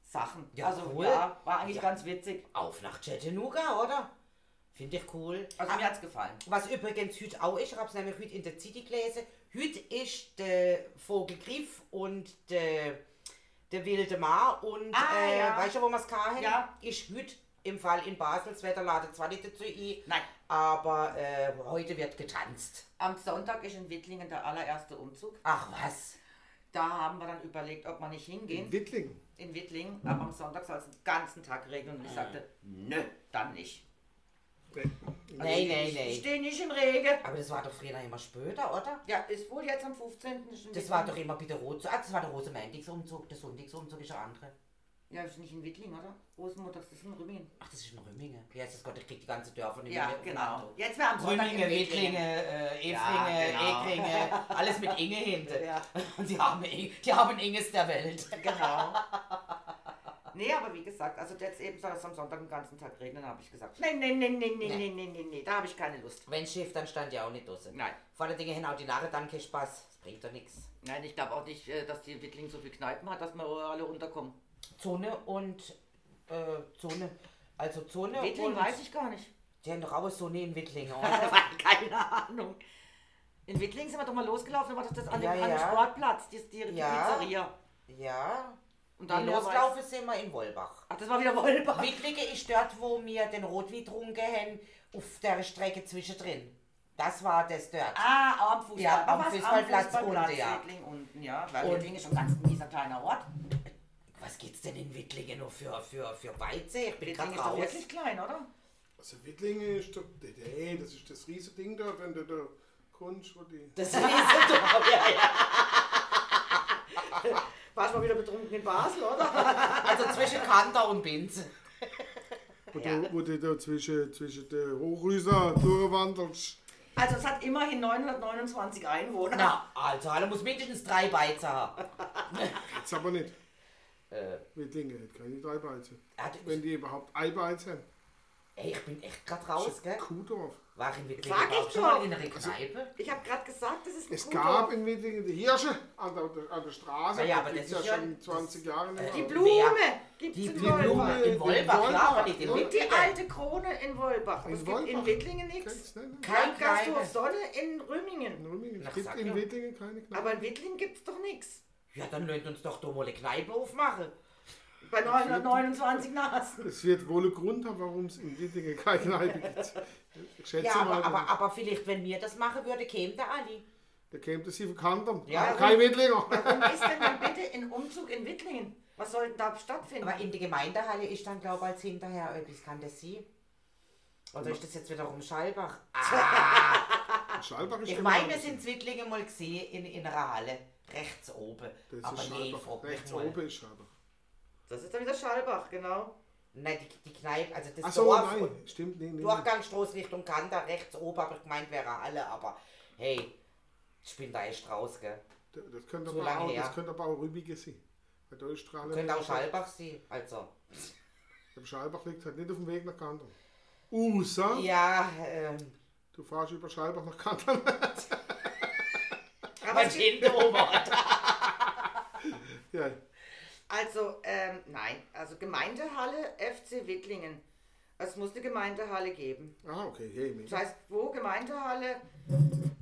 Sachen.
Mhm. Ja,
also
cool.
ja, war eigentlich
Ja.
ganz witzig.
Auf nach Chattanooga, oder? Finde ich cool.
Also
Ah,
mir hat's gefallen.
Was übrigens heute auch ist, ich habe es nämlich heute in der City gelesen, heute ist der Vogelgriff und der, der wilde Maar und
Ah,
äh,
ja.
weißt du, wo wir es haben?
Ja.
Ist heute im Fall in Basel, das Wetter ladet zwar nicht dazu ein,
Nein.
aber äh, heute wird getanzt.
Am Sonntag ist in Wittlingen der allererste Umzug.
Ach was.
Da haben wir dann überlegt, ob wir nicht hingehen
In Wittlingen.
in Wittlingen. Aber am Sonntag soll es den ganzen Tag regnen und ich sagte, nö, dann nicht.
Nee, nee,
Ich
nee.
stehe nicht im Regen.
Aber das war doch früher immer später, oder?
Ja, ist wohl jetzt am 15. ist in
Das war doch immer bitte rot. Ah, das war der Rosenmontagsumzug, der Sonntagsumzug ist der andere.
Ja, ist nicht in Wittlingen, oder? Rosenmontags ist in Rümmingen.
Ach, das ist in Rümmingen. Wie heißt das Gott, ich krieg die ganze Dörfer nicht
Ja,
mehr
genau. Jetzt wäre am Sonntag in
Rümmingen. Wittlinge, äh,
Ja,
Efringe,
genau.
Ekringe, alles mit Inge hinten.
Ja.
Und die haben, Inge- die haben Inges der Welt.
Genau. Nee, aber wie gesagt, also jetzt eben soll es am Sonntag den ganzen Tag regnen, habe ich gesagt. Nee, nee, nee, nee, nee, nee, nee, nee, nee, da habe ich keine Lust.
Wenn Schiff, dann stand ja auch nicht draußen.
Nein.
Vor allen Dingen auch die Narre dann keinen Spaß. Das bringt doch nichts.
Nein, ich glaube auch nicht, äh, dass die Wittling so viel Kneipen hat, dass wir alle runterkommen.
Zone und äh, Zone. Also Zone
Wittling
und...
weiß ich gar nicht.
Die haben doch auch so eine in Wittlingen, oder?
Keine Ahnung. In Wittling sind wir doch mal losgelaufen, da war doch das an dem,
Ja,
an dem
ja.
Sportplatz, die, die, die
Ja.
Pizzeria.
ja.
Und dann weiß-
loslaufen sind wir in Wolbach.
Ach, das war wieder Wolbach.
Wittlige ist dort, wo wir den Rotwein getrunken haben, auf der Strecke zwischendrin. Das war das dort.
Ah, am Fußball.
Ja, am Fußballplatz, unten, ja.
Wittling unten, ja. Weil
Und-
Wittling ist schon ganz ein mieser kleiner Ort.
Was gibt's denn in Wittlingen noch für, für, für Weizen? Ich bin gerade
ist doch
raus.
wirklich klein, oder?
Also Wittlingen ist doch, nee, das ist das riesige Ding dort, wenn du da kommst, wo die...
Das ist so ja, ja.
Warst mal wieder betrunken in Basel, oder?
Also zwischen Kanter und Binz.
Wo,
Ja.
du, wo du da zwischen, zwischen den Hochhäusern durchwandelst.
Also es hat immerhin 929 Einwohner.
Na, also, alle muss mindestens drei Beizen haben.
Jetzt aber nicht.
Äh,
Wittlingen hat keine drei Beizen.
hat,
Wenn die überhaupt ein Beizen haben.
ey, ich bin echt gerade
Das
raus,
ist
gell?
Kuhdorf.
War ich in Wittlingen
Sag ich
schon
doch.
mal in einer Kneipe?
Ich habe gerade gesagt, das ist ein
Es
Kuhdorf.
gab in Wittlingen die Hirsche an der, an der Straße.
Ja, aber das ist
ja schon 20 Jahre nicht
Die
mehr.
Blume gibt's
Die
in
Blume
Wolbach.
in Wolbach, ja, aber nicht in
Und
die
Wittlingen.
alte Krone in Wolbach.
In
es gibt in? Wittlingen nichts.
Nicht?
Kein Kneipe.
Sonne in
In
Rümmingen.
Rümmingen.
Ach,
Es gibt in. Wittlingen keine Kneipe.
Aber in Wittlingen gibt's doch nichts.
Ja, dann lasst uns doch da mal eine Kneipe aufmachen.
Bei 929 Nasen.
Es wird wohl einen Grund haben, warum es in Wittlingen keine Kneipe gibt. Ich schätze
Ja,
mal,
aber, aber, aber vielleicht, wenn wir das machen würden, käme der Ali.
da käme das hier von Kantern.
Ja,
aber kein Wittlinger.
Warum ist denn dann bitte ein Umzug in Wittlingen? Was soll denn da stattfinden?
Aber in der Gemeindehalle ist dann, glaube ich, als hinterher etwas. Kann das sein? Oder ist das jetzt wiederum Schalbach? Ah,
Schallbach ist
ich
genau
meine, wir sind in Zwittlingen mal gesehen in, in einer Halle. Rechts oben.
Das
Aber
ist
nee, mich
Rechts
mal.
oben ist Schallbach.
Das ist dann wieder Schallbach, genau.
Nein, die, die Kneipe, also das
Achso,
Dorf
nein, stimmt, nee, nee.
Durchgangsstraße Richtung Kanter, rechts oben, aber ich gemeint wäre Halle, aber Hey, ich bin da echt raus, gell?
Das könnte,
So
aber
lange
auch,
her.
das könnte aber auch Rübige sein. Bei der Strahle.
Könnte auch Schallbach sein, also.
Der Schallbach liegt halt nicht auf dem Weg nach Kanton. Usa,
Ja, ähm,
du fahrst über Schallbach nach Kanton.
Aber es-
Hinterobert.
ja,
Also, ähm, nein, also Gemeindehalle FC Wittlingen. Es muss eine Gemeindehalle geben.
ah, okay, hey,
Das
mega.
heißt, wo Gemeindehalle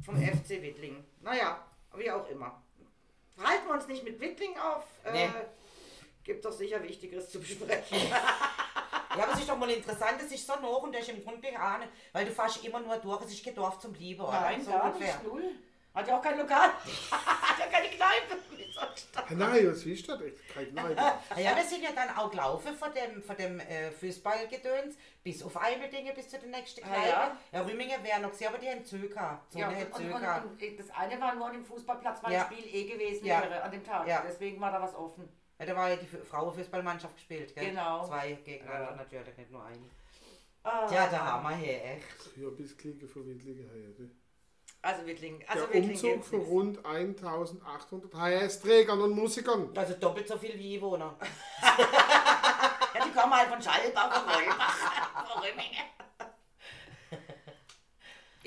vom FC Wittlingen. Naja, wie auch immer. Halten wir uns nicht mit Wittlingen auf. Äh,
Nee.
Gibt doch sicher Wichtigeres zu besprechen.
Ja, aber es ist doch mal interessant, es ist so noch und das ist im Grunde nicht, weil du fährst immer nur durch, es ist kein Dorf zum Lieben, oder?
Nein,
so
gar
ungefähr.
nicht. Null. Hat ja auch kein Lokal. Hat ja keine Kneipe. Das?
Nein, was ist das? Echt kein.
Ah Ja, wir sind ja dann auch gelaufen von dem, von dem äh, Fußballgedöns bis auf Eimeldinge bis zu der nächsten
Ah,
Kneipe.
ja.
ja. Rümingen wäre noch gesehen, aber die haben Zöker. So
Ja, und, und, und, und das eine war nur an dem Fußballplatz, weil
Ja.
das Spiel eh gewesen
Ja.
wäre an dem Tag.
Ja.
Deswegen war da was offen.
Ja, da war ja die Fu- Frauenfußballmannschaft gespielt, gell?
Genau.
Zwei gegeneinander
Ja.
natürlich, nicht nur eine.
Ah.
Ja, da haben wir hier echt.
Ja, bis Klicken von Wittlinger her. ne?
Also Wittlingen. Also
Der
Wittlingen
Umzug von rund 1800 HS-Trägern und Musikern.
Also doppelt so viel wie Einwohner.
Ja, die kommen halt von Schallbach und Rollbach. von.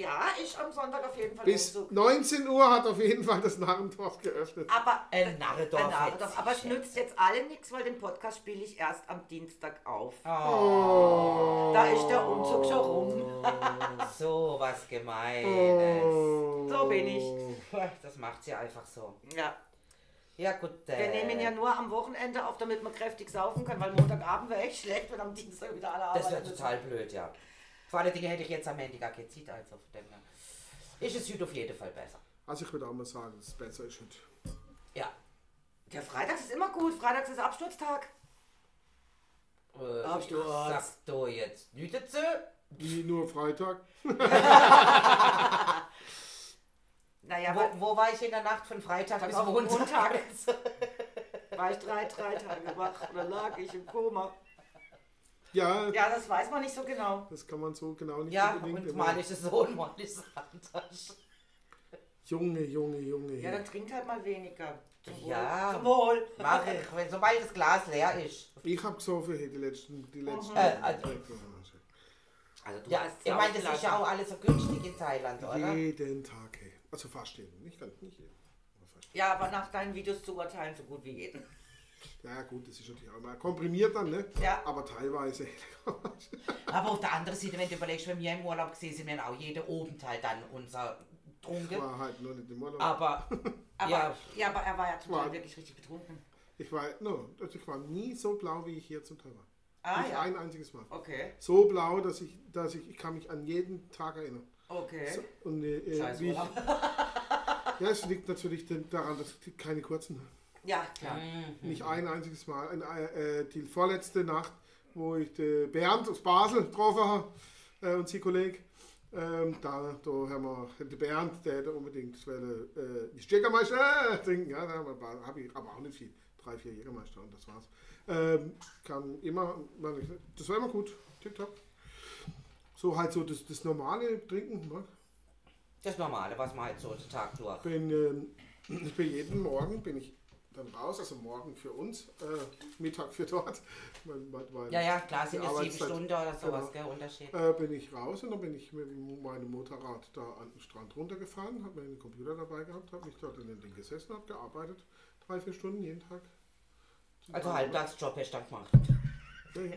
Ja, ich am Sonntag auf jeden Fall
Bis
Umzug.
19 Uhr hat auf jeden Fall das Narrendorf geöffnet.
Aber,
Ein Narredorf.
ein Narredorf. aber es nützt jetzt alle nichts, weil den Podcast spiele ich erst am Dienstag auf.
Oh,
Da ist der Umzug schon rum.
so was Gemeines.
Oh.
So bin ich.
Das macht sie einfach so.
Ja,
Ja gut, äh,
wir nehmen ihn ja nur am Wochenende auf, damit man kräftig saufen kann, weil Montagabend wäre echt schlecht, wenn am Dienstag wieder alle arbeiten.
Das wäre total blöd, ja. Vor allen Dingen hätte ich jetzt am Ende gar keine Zeit, also von dem her. Ist es heute auf jeden Fall besser.
Also ich würde auch mal sagen, dass es besser ist heute.
Ja.
Der Freitag ist immer gut. Freitags ist Absturztag.
Äh,
Absturz.
Sagst du jetzt nicht dazu?
Wie nur Freitag.
Naja,
Wo, wo war ich in der Nacht von Freitag bis? Montag.
war ich drei, drei Tage wach oder lag ich im Koma.
Ja,
Ja, das weiß man nicht so genau.
das kann man so genau nicht
Ja,
unbedingt
und
immer.
mal ist es so und mal ist es anders.
Junge, Junge, Junge.
Ja, dann trinkt halt mal weniger. Zum.
Ja.
Zum Wohl.
Mach ich, wenn, sobald das Glas leer ist.
Ich habe gesoffen hey, die letzten, die letzten
Äh, also-
Also du
Ja,
hast
ich meine, das ist ja auch alles so günstig in Thailand, oder?
Jeden Tag, hey. Also fast jeden. Nicht ganz, nicht jeden. aber fast.
Ja, aber nach deinen Videos zu urteilen, so gut wie jeden.
Ja gut, das ist natürlich auch mal komprimiert dann, ne?
Ja.
Aber teilweise.
Aber auf der anderen Seite, wenn du überlegst, wenn wir im Urlaub gesehen sind, wir haben auch jeder Obenteil dann unser
Ich
Trunken.
war halt nur nicht im Urlaub.
Aber,
Aber,
ja,
ja. aber er war ja Teil
War-
wirklich richtig betrunken.
Ich war, no, also ich war nie so blau, wie ich hier zum Teil war.
Ah
nicht
ja.
ein einziges Mal.
Okay,
So blau, dass ich, dass ich, ich kann mich an jeden Tag erinnern.
okay.
So, und, äh, äh,
Scheiß
wie ich, ja, es liegt natürlich daran, dass ich keine kurzen,
Ja, klar.
nicht ein einziges Mal. Ein, äh, äh, die vorletzte Nacht, wo ich den Bernd aus Basel getroffen habe äh, und sein Kollege. Ähm, da, da haben wir den Bernd, der hätte unbedingt wollte, äh, die Jägermeister äh, trinken. Ja, da habe hab ich aber auch nicht viel. Drei, vier Jägermeister und das war's. Ähm, kann immer, das war immer gut. Tipptopp. So halt so das, das normale Trinken. Ne?
das Normale, was man halt so den Tag durch.
bin, ähm, ich bin jeden Morgen bin ich dann raus, also morgen für uns, äh, Mittag für dort. Mein, mein, mein,
Ja, ja, klar, sind
die
es sieben Stunden oder sowas,
genau.
gell, Unterschied.
Äh, bin ich raus und dann bin ich mit meinem Motorrad da an den Strand runtergefahren, habe meinen Computer dabei gehabt, habe mich dort in den Ding gesessen, habe gearbeitet, drei, vier Stunden jeden Tag.
Also Halbtagsjob hast du dann gemacht.
Ja, ja.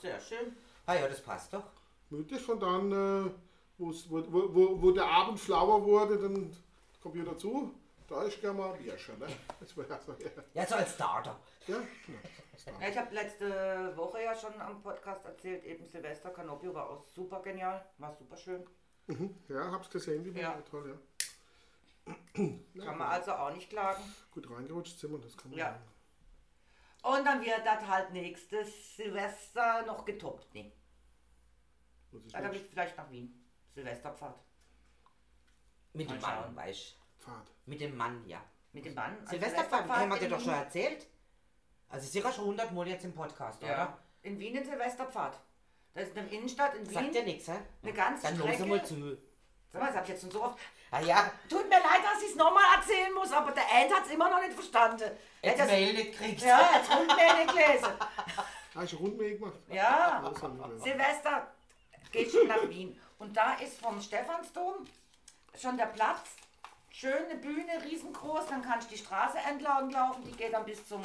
Sehr schön.
Ah ja, das passt doch.
Mütig und dann, äh, wo, wo, wo der Abend flauer wurde, dann Computer zu, da ist gerne mal ein Bierchen, ne? Ja so,
als Starter.
ja genau. War-
Ja, ich habe letzte Woche ja schon am Podcast erzählt, eben Silvester Canopio war auch super genial, war super schön.
Mhm. Ja, hab's gesehen, die
Ja.
toll, ja.
Kann man also auch nicht klagen.
Gut reingerutscht sind wir, das kann man
Ja.
sagen.
Und dann wird das halt nächstes Silvester noch getoppt. Nee, dann ich vielleicht nach Wien. Silvesterpfad.
Mit dem Mann, weißt Du. Mit dem Mann, ja.
Mit dem Mann. Ein
Silvesterpfad, haben wir dir doch schon erzählt. Also sicher schon 100 Mal jetzt im Podcast,
Ja.
oder?
In Wien ein Silvesterpfad. Das ist eine Innenstadt in Wien.
Sagt dir nichts, hä?
Eine ganze
Dann los
Strecke.
mal zu.
Sag mal, das hab ich jetzt schon so oft.
Ah ja,
Tut mir leid, dass ich es nochmal erzählen muss, aber der Ant hat es immer noch nicht verstanden. Er
jetzt
hat das,
Mail nicht kriegt.
ja, jetzt Rundmail nicht gelesen.
Hast du Rundweg gemacht?
Ja. Silvester geht schon nach Wien. Und da ist vom Stephansdom schon der Platz. Schöne Bühne, riesengroß. Dann kannst du die Straße entlang laufen. Die geht dann bis zum,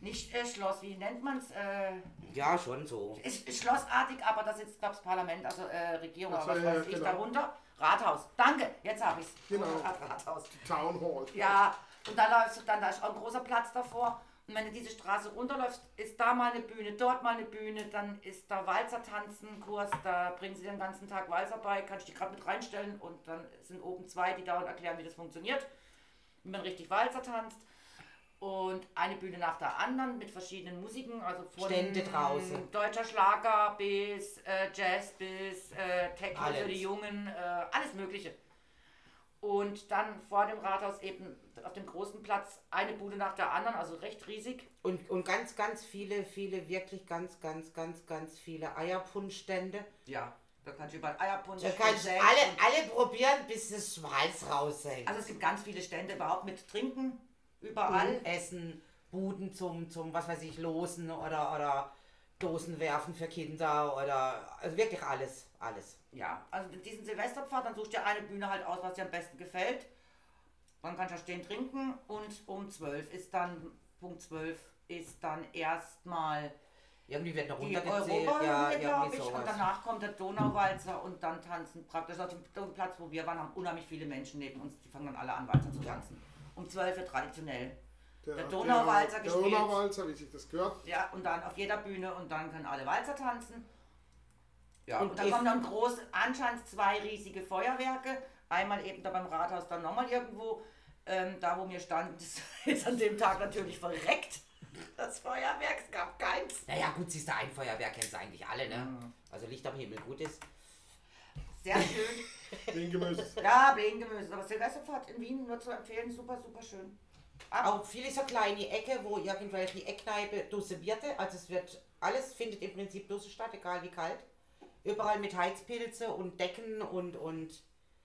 nicht äh, Schloss, wie nennt man es? Äh,
Ja, schon so.
ist, ist schlossartig, aber da sitzt, glaube ich, das Parlament, also äh, Regierung,
Ach so,
aber was
ja,
weiß ich,
genau.
darunter. Rathaus. Danke, jetzt habe ich es.
Genau.
Rathaus.
Town Hall.
Ja, und dann läufst du, dann da ist auch ein großer Platz davor. Und wenn du diese Straße runterläufst, ist da mal eine Bühne, dort mal eine Bühne, dann ist da Walzer-Tanzen-Kurs, da bringen sie den ganzen Tag Walzer bei, kannst du dich gerade mit reinstellen und dann sind oben zwei, die dauernd erklären, wie das funktioniert, wie man richtig Walzer tanzt. Und eine Bühne nach der anderen mit verschiedenen Musiken, also von
Stände draußen.
deutscher Schlager bis äh, Jazz bis äh, Techno für die Jungen, äh, alles Mögliche. Und dann vor dem Rathaus eben auf dem großen Platz eine Bude nach der anderen, also recht riesig.
Und, und ganz, ganz viele, viele, wirklich ganz, ganz, ganz, ganz viele Eierpunschstände.
Ja, da kannst du überall Eierpunsch
Da kannst alle,
und-
alle probieren, bis das Schweiß raushängt.
Also es gibt ganz viele Stände überhaupt mit Trinken, überall.
Essen, Buden zum, zum, was weiß ich, Losen oder, oder Dosen werfen für Kinder oder, also wirklich alles, alles.
Ja, also diesen Silvesterpfad, dann suchst du dir eine Bühne halt aus, was dir am besten gefällt. Dann kannst du da stehen trinken und um 12 ist dann, Punkt 12 ist dann erstmal
Irgendwie wird noch
die
runtergezählt,
Europa,
ja,
glaube ich. Und
sowas.
danach kommt der Donauwalzer und dann tanzen praktisch auf dem, Platz, wo wir waren, haben unheimlich viele Menschen neben uns, die fangen dann alle an, Walzer zu tanzen. Um 12 Uhr traditionell. Der Donauwalzer
der
gespielt.
Donauwalzer, wie sich das gehört.
Ja, und dann auf jeder Bühne und dann können alle Walzer tanzen. Ja,
Und
und,
ich-
kommen dann groß, anscheinend zwei riesige Feuerwerke. Einmal eben da beim Rathaus, dann nochmal irgendwo. Ähm, da, wo wir standen, das ist an dem Tag natürlich verreckt. Das Feuerwerk, es gab keins.
Naja, gut, siehst du, ein Feuerwerk kennst du eigentlich alle, ne?
Mhm.
Also Licht am Himmel gut ist.
Sehr schön.
Wegen Gemüse.
ja, Blähengemüse. Aber Silvesterfahrt in Wien nur zu empfehlen, super, super schön. Ab,
Auch viele so kleine Ecke, wo irgendwelche Eckkneipe Dose Bierte, also es wird, alles findet im Prinzip Dose statt, egal wie kalt. Überall mit Heizpilze und Decken und, und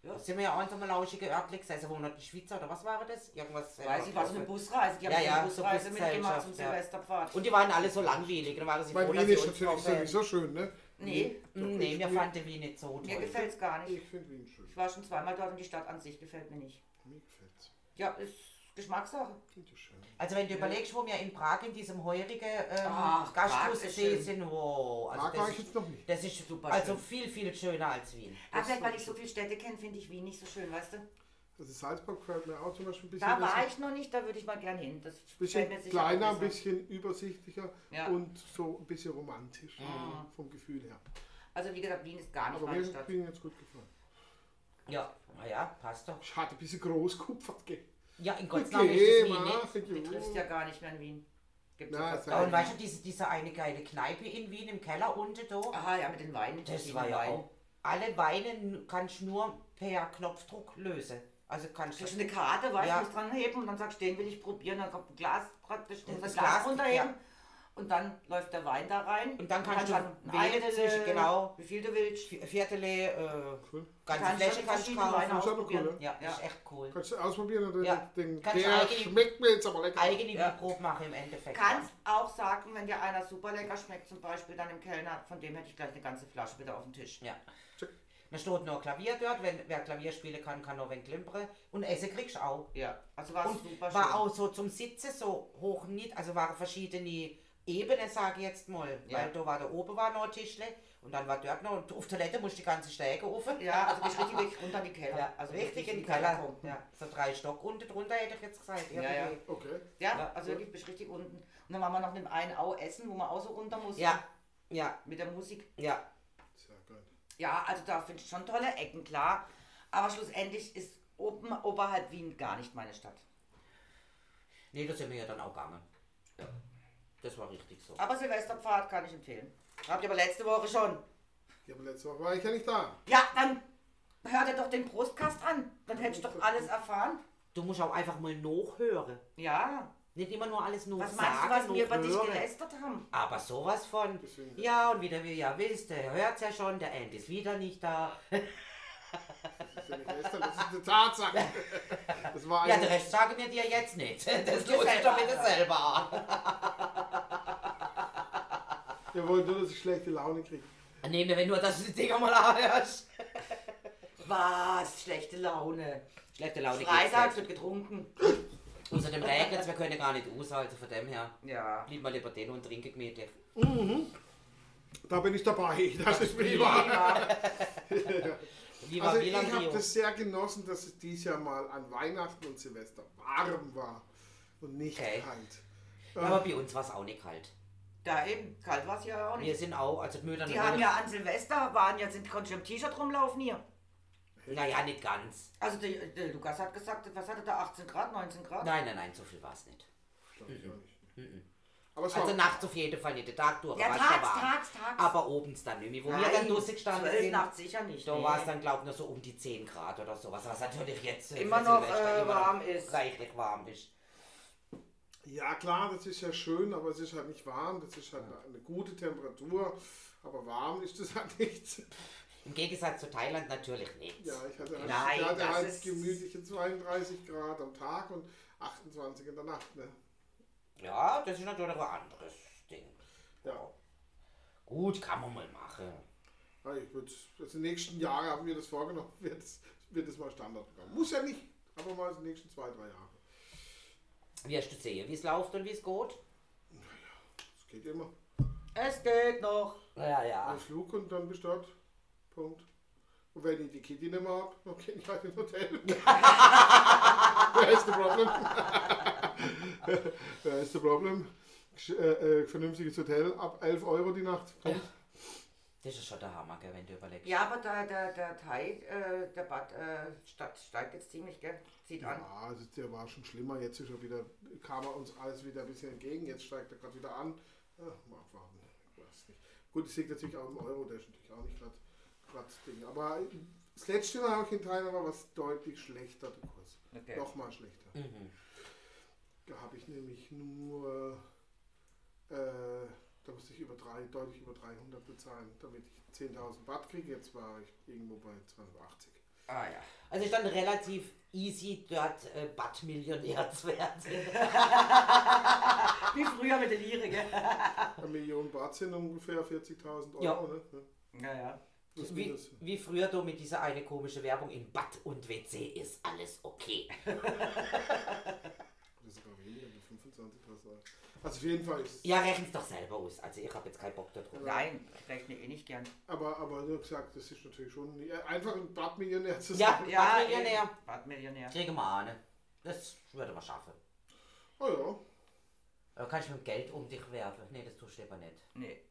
Ja.
da sind wir ja auch in so einem lauschigen Örtlich, also wo noch die Schweizer oder was war das? Irgendwas. äh,
weiß ich was, eine Busreise. Die haben
Ja,
ja,
ja,
eine
so
Busreise mitgemacht zum
ja.
Silvesterpfad.
Und die waren alle so langweilig, dann waren sie
Weil
froh,
Wien
dass sie
ist
uns
natürlich
äh,
sowieso schön, ne?
Nee,
Mm, Nee, mir fand Wien nicht so
mir
toll.
gefällt es gar nicht.
Ich finde Wien schön.
Ich war schon zweimal dort und die Stadt an sich gefällt mir nicht.
Mir gefällt's.
Ja, ist Geschmackssache.
Also wenn du überlegst, wo wir in Prag in diesem heurigen ähm,
Ach, Prag
Gasthaus sind, wow, also
Prag war
das
ich
ist,
jetzt noch nicht.
das ist
Super
also
schön.
viel, viel schöner als Wien.
Aber vielleicht, weil ich so viele Städte kenne, finde ich Wien nicht so schön, weißt du?
Also Salzburg gefällt mir auch zum Beispiel ein bisschen
Da war
besser.
ich noch nicht, da würde ich mal gern hin. Das
bisschen
mir sicher
kleiner, ein bisschen übersichtlicher
Ja.
und so ein bisschen romantisch
Mhm.
vom Gefühl her.
Also wie gesagt, Wien ist gar nicht
Aber
meine
mir
Stadt.
hat Wien jetzt gut gefallen.
Ja, naja, passt doch.
Ich hatte ein bisschen groß kupfert. gell?
Ja, in Gottes Namen ist das Wien
Die
jo.
triffst ja gar nicht mehr in Wien. Gibt's
Na,
ja
Ja, und weißt du, diese, diese eine geile Kneipe in Wien im Keller unten da,
Aha, ja, mit den Weinen.
das war ja auch. Alle Weine kannst du nur per Knopfdruck lösen. Also kannst
Du
du.
hast eine Karte, weißt du, dran heben und dann sagst, den will ich probieren, dann kommt ein Glas praktisch, das
das
Glas
Glas,
runterheben
ja.
Und dann läuft der Wein da rein.
Und dann kannst du
dann
wählen
eine,
zwischen- genau.
wie viel du willst.
Vi- Viertele, äh,
Cool.
ganze
Kannst
Fläche
du
kannst du kaufen.
Das ist aber cool,
Ja,
Ja.
ist echt cool.
Kannst du ausprobieren oder
Ja.
den,
Kannst du
der
eigene-
schmeckt mir jetzt aber lecker.
Eigene
Ja.
Probe machen im Endeffekt.
Kannst auch sagen, wenn dir einer super lecker schmeckt, zum Beispiel dann im Kellner, von dem hätte ich gleich eine ganze Flasche wieder auf dem Tisch.
Ja. Da steht noch Klavier dort, wenn wer Klavier spielen kann, kann noch ein klimpern. Und Essen kriegst du auch.
Ja, also war
Und
super
war
schön.
auch so zum Sitzen so hoch nicht, also waren verschiedene Ebenen, sage ich jetzt mal.
Ja.
Weil da war da oben war noch ein Tischle und dann war dort noch, und auf Toilette musst du die ganze Stege offen.
Ja, also bist richtig wirklich runter in die Keller.
Ja,
also
richtig
wirklich
in den Keller.
Katakomben.
Ja, so drei Stock unten drunter hätte ich jetzt gesagt.
Ja, ja.
Okay.
Ja,
Ja.
also wirklich bist richtig unten. Und dann waren wir noch mit dem einen Au essen, wo man auch so runter musste.
Ja, ja,
Mit der Musik.
ja.
Sehr gut.
Ja, also da finde ich schon tolle Ecken, klar. Aber schlussendlich ist oben, oberhalb Wien gar nicht meine Stadt.
Nee, da sind wir ja dann auch gegangen. Ja. Das war richtig so.
Aber Silvesterpfad kann ich empfehlen. Habt ihr aber letzte Woche schon.
Ja, aber letzte Woche war ich ja nicht da.
Ja, dann hört ihr doch den Prostkast an. Dann hättest du doch alles erfahren.
Du musst auch einfach mal nachhören.
Ja.
Nicht immer nur alles nur
Was
sagen,
meinst du, was wir über dich gelästert haben?
Aber sowas von,
Deswegen-
ja, und wieder, wie ihr ja wisst, der hört's ja schon, der End ist wieder nicht da.
das ist eine Tatsache. Das war
Ja, den Rest sagen wir dir jetzt nicht. Das du
selber
doch bitte selber an.
wir wollen nur, dass ich schlechte Laune kriege.
Nehmen wir nur, dass du die Dinger mal anhörst.
Was? Schlechte Laune.
Schlechte Laune
Freitags wird getrunken.
Außerdem regnet wir können gar nicht aushalten, von dem her.
Ja.
Blieb mal lieber den und trinke gemütlich.
Da bin ich dabei, das ist mir wahr.
Wie war
Also ich
Wieland
habe das sehr genossen, dass es dieses Jahr mal an Weihnachten und Silvester warm war und nicht
Okay.
kalt.
Ja, aber bei uns war es auch nicht kalt.
Da eben. Kalt war es ja auch
Wir
nicht.
sind auch, also die Mütter
Die haben ja an Silvester, waren ja, sind, konnten im T-Shirt rumlaufen hier.
Naja, nicht ganz.
Also der, der Lukas hat gesagt, was hatte da, 18 Grad, 19 Grad?
Nein, nein, nein, so viel war es nicht.
Glaub ich auch nicht. War
Also nachts auf jeden Fall nicht, der Tag durch.
Ja, tags,
warm.
tags, tags.
Aber obens dann nicht. Wo wir
Nein,
dann draußen gestanden
12
sind,
nachts sicher nicht.
da
nee.
war es dann, glaube ich, nur so um die 10 Grad oder sowas. Was natürlich jetzt äh,
Immer
für
noch, äh,
immer noch
warm ist.
Reichlich warm ist.
Ja klar, das ist ja schön, aber es ist halt nicht warm, das ist halt eine gute Temperatur, aber warm ist das halt nicht.
Im Gegensatz zu Thailand natürlich nicht.
Ja, ich hatte, halt-
Nein,
ich hatte
das
halt
ist-
gemütliche 32 Grad am Tag und 28 in der Nacht. Ne?
Ja, das ist natürlich ein anderes Ding.
Ja.
Gut, kann man mal machen.
Ja, ich würd, also die nächsten Jahre haben wir das vorgenommen, wird es, wird es mal Standard bekommen. Muss ja nicht, aber mal die nächsten zwei, drei Jahre.
Wie hast du sehen, wie es läuft und wie es geht?
Das geht immer.
Es geht noch.
Ja, ja.
Ein Flug und dann bist du dort. Punkt. Und wenn ich die Kitty nicht mehr habe, dann gehe ich halt ins Hotel. Wer ist das Problem? Wer ist das Problem? Äh, äh, vernünftiges Hotel ab 11 Euro die Nacht. Punkt.
Das ist schon der Hammer, gell, wenn du überlegst.
Ja, aber der, der, der Thai, äh, der Bad äh, Stadt steigt jetzt ziemlich, gell? Zieht an.
Ja, also der war schon schlimmer. Jetzt ist er wieder, kam er uns alles wieder ein bisschen entgegen. Jetzt steigt er gerade wieder an. Ja, mal abwarten. Ich weiß nicht. Gut, es liegt natürlich auch im Euro, der ist natürlich auch nicht gerade Ding. Aber das letzte Mal auch in Thailand war was deutlich schlechter, der Kurs.
Okay.
Noch mal schlechter.
Mhm.
Da habe ich nämlich nur, äh, da musste ich über drei, deutlich über 300 bezahlen, damit ich 10.000 Baht kriege. Jetzt war ich irgendwo bei 280.
Ah ja.
Also ist dann relativ easy, dort äh, Bad-Millionär zu werden.
Wie früher mit der Lire, gell?
Eine Million Baht sind ungefähr 40.000 Euro.
Ja.
Ne?
Ja, ja.
Wie, wie früher du mit dieser eine komische Werbung in Bad und WC ist alles okay.
Das ist sogar weniger, mit 25 Prozent. Also auf jeden Fall ist
Ja, rechen's doch selber aus. Also ich habe jetzt keinen Bock darauf.
Nein, ich rechne eh nicht gern.
aber, aber nur gesagt, das ist natürlich schon äh, einfach ein Badmillionär zu
Ja,
sein.
Badmillionär.
Badmillionär.
Kriegen wir an. Das würde man schaffen.
Oh ja,
Aber kannst du mit dem Geld um dich werfen? Nee, das tust du aber nicht.
Nee,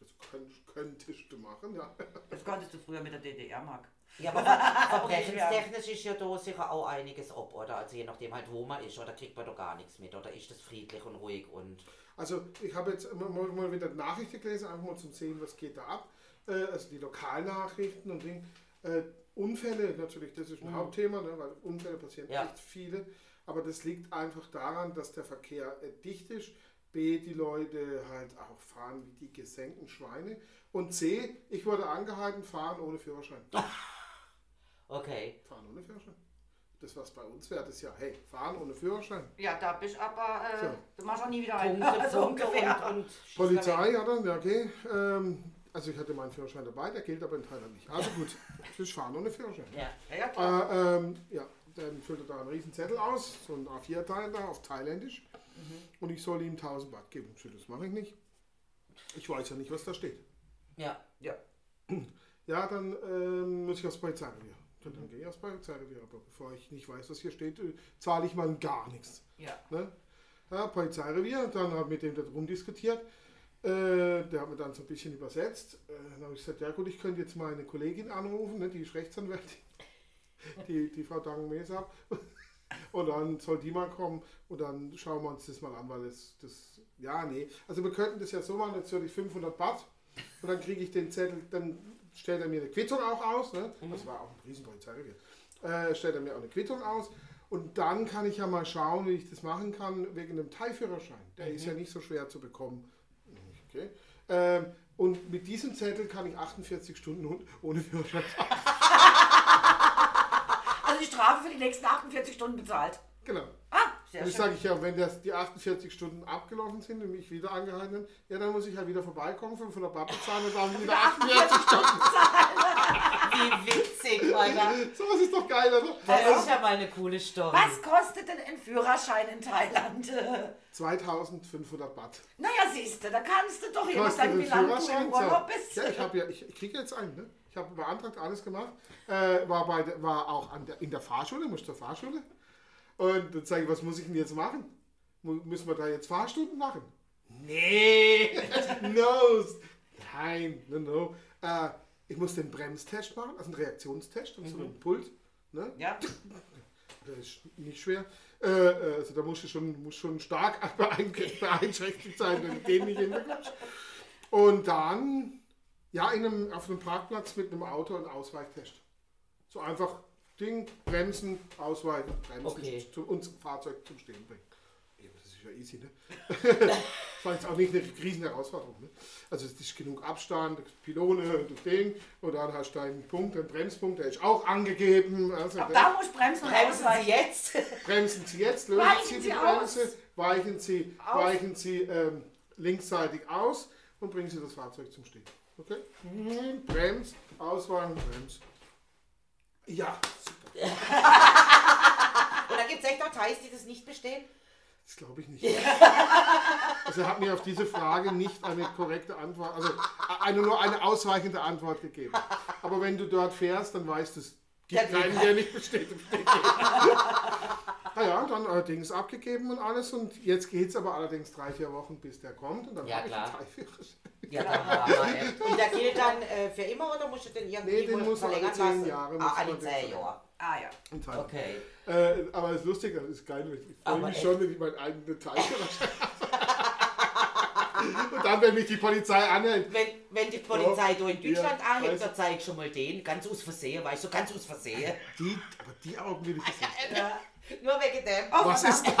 das könnt, könntest du machen, ja.
das konntest du früher mit der DDR, Mark.
Ja, aber ver verbrechenstechnisch ist ja da sicher auch einiges ob, oder? Also je nachdem halt, wo man ist, oder kriegt man da gar nichts mit, oder ist das friedlich und ruhig und...
Also ich habe jetzt mal, mal wieder Nachrichten gelesen, einfach mal zum sehen, was geht da ab. Äh, also die Lokalnachrichten und Ding. Äh, Unfälle natürlich, das ist ein Hauptthema, ne, weil Unfälle passieren
Ja.
echt viele. Aber das liegt einfach daran, dass der Verkehr äh, dicht ist. B, die Leute halt auch fahren wie die gesenkten Schweine. Und C, ich wurde angehalten, fahren ohne Führerschein.
Okay.
Fahren ohne Führerschein. Das, was bei uns wäre, das ja, hey, fahren ohne Führerschein.
Ja, da bist aber, äh,
So.
du machst auch nie wieder rein.
Punkte,
so
Punkte
ungefähr.
und... und
Polizei, ja dann, ja okay. Ähm, also ich hatte meinen Führerschein dabei, der gilt aber in Thailand nicht. Also gut, ich fahre ohne Führerschein.
Ja.
Ja, ja, klar.
Äh, ähm, ja, dann füllt er da einen riesen Zettel aus, so ein A4-Teil da auf Thailändisch. Und ich soll ihm 1000 Baht geben. Das mache ich nicht. Ich weiß ja nicht, was da steht.
Ja.
ja.
Ja, dann ähm, muss ich aufs Polizeirevier. Und dann gehe ich aufs Polizeirevier. Aber bevor ich nicht weiß, was hier steht, äh, zahle ich mal gar nichts.
Ja.
Ne? Ja, Polizeirevier, dann habe ich mit dem da drum diskutiert. Äh, der hat mir dann so ein bisschen übersetzt. Äh, dann habe ich gesagt, ja gut, ich könnte jetzt meine Kollegin anrufen, ne, die ist Rechtsanwältin, die, die Frau Dangen-Mesab. Und dann soll die mal kommen und dann schauen wir uns das mal an, weil das, das, ja, nee. Also wir könnten das ja so machen, jetzt würde ich 500 Baht und dann kriege ich den Zettel, dann stellt er mir eine Quittung auch aus, ne? das war auch ein Riesenpolizeirevier, äh, stellt er mir auch eine Quittung aus und dann kann ich ja mal schauen, wie ich das machen kann wegen dem Thai-Führerschein. Der ist ja nicht so schwer zu bekommen. Okay. Ähm, und mit diesem Zettel kann ich 48 Stunden ohne Führerschein fahren.
Strafe für die nächsten 48 Stunden bezahlt.
Genau.
Sehr
Und ich sage ich ja, wenn das die 48 Stunden abgelaufen sind und mich wieder angehalten haben, ja, dann muss ich halt wieder vorbeikommen, 500 Baht bezahlen und dann wieder 48 Stunden.
Wie witzig, Alter.
So, das ist doch geil, oder?
Das ist ja mal eine coole Story.
Was kostet denn ein Führerschein in Thailand?
2500 Baht.
Naja, siehst du, da kannst du doch je
Kostet
nachdem,
den
wie lange du
Führerschein?
im. Urlaub bist.
Ja, ich habe ja, ich, ich kriege jetzt einen, ne? Ich habe beantragt, alles gemacht. Äh, war, bei, war auch an der, in der Fahrschule, muss zur Fahrschule. Und dann sage ich, was muss ich denn jetzt machen? Müssen wir da jetzt Fahrstunden machen? Nee, no, nein, no, no. Äh, ich muss den Bremstest machen, also einen Reaktionstest und so einen Pult. Ne?
Ja,
Das ist nicht schwer. Äh, äh, also da musst du schon, musst schon stark beein- beeinträchtigt sein, wenn du den nicht hinbekommst. Und dann, ja, in einem, auf einem Parkplatz mit einem Auto einen Ausweichtest. So einfach Ding, bremsen, ausweichen, bremsen
Okay.
zum, und das Fahrzeug zum Stehen bringen. Ja, das ist ja easy, ne? das war jetzt auch nicht eine riesen Herausforderung. Ne? Also es ist genug Abstand, Pylone, das Ding, und dann hast du einen Punkt, einen Bremspunkt, der ist auch angegeben. Also
ab da muss bremsen und
Bremsen Sie jetzt.
Bremsen Sie jetzt, lösen
Weichen
Sie die
Sie
Bremse,
aus.
weichen Sie,
Aus.
weichen Sie ähm, linksseitig aus und bringen Sie das Fahrzeug zum Stehen. Okay? Mhm. Brems, ausweichen, Brems. Ja, super.
Da gibt es echt Details, die das nicht bestehen.
Das glaube ich nicht. Also er hat mir auf diese Frage nicht eine korrekte Antwort, also eine, nur eine ausweichende Antwort gegeben. Aber wenn du dort fährst, dann weißt du, es gibt keinen, der nicht besteht. im Stehen. Naja, dann allerdings abgegeben und alles. Und jetzt geht es aber allerdings drei, vier Wochen, bis der kommt. Und dann
Ja,
habe ich
klar.
einen Teilführerschein.
Ja, echt. Und der gilt dann äh, für immer oder musst du den irgendwie
Nee, den muss man alle
verlängern
zehn? Jahre
Ah,
muss
alle zehn
verlängern.
Jahre.
Ah ja.
Okay.
Äh, aber das ist lustig, das ist geil. Ich freue mich
echt?
schon, wenn ich meinen eigenen Teilführerschein habe. Und dann, wenn mich die Polizei anhält.
Wenn, wenn die Polizei da in Deutschland
Ja, weiß-
dann zeige ich schon mal den, ganz aus Versehen, weißt du, ganz aus Versehen.
Die, aber die Augen will ich nicht
ja.
Nur wegen dem.
Was ist, äh,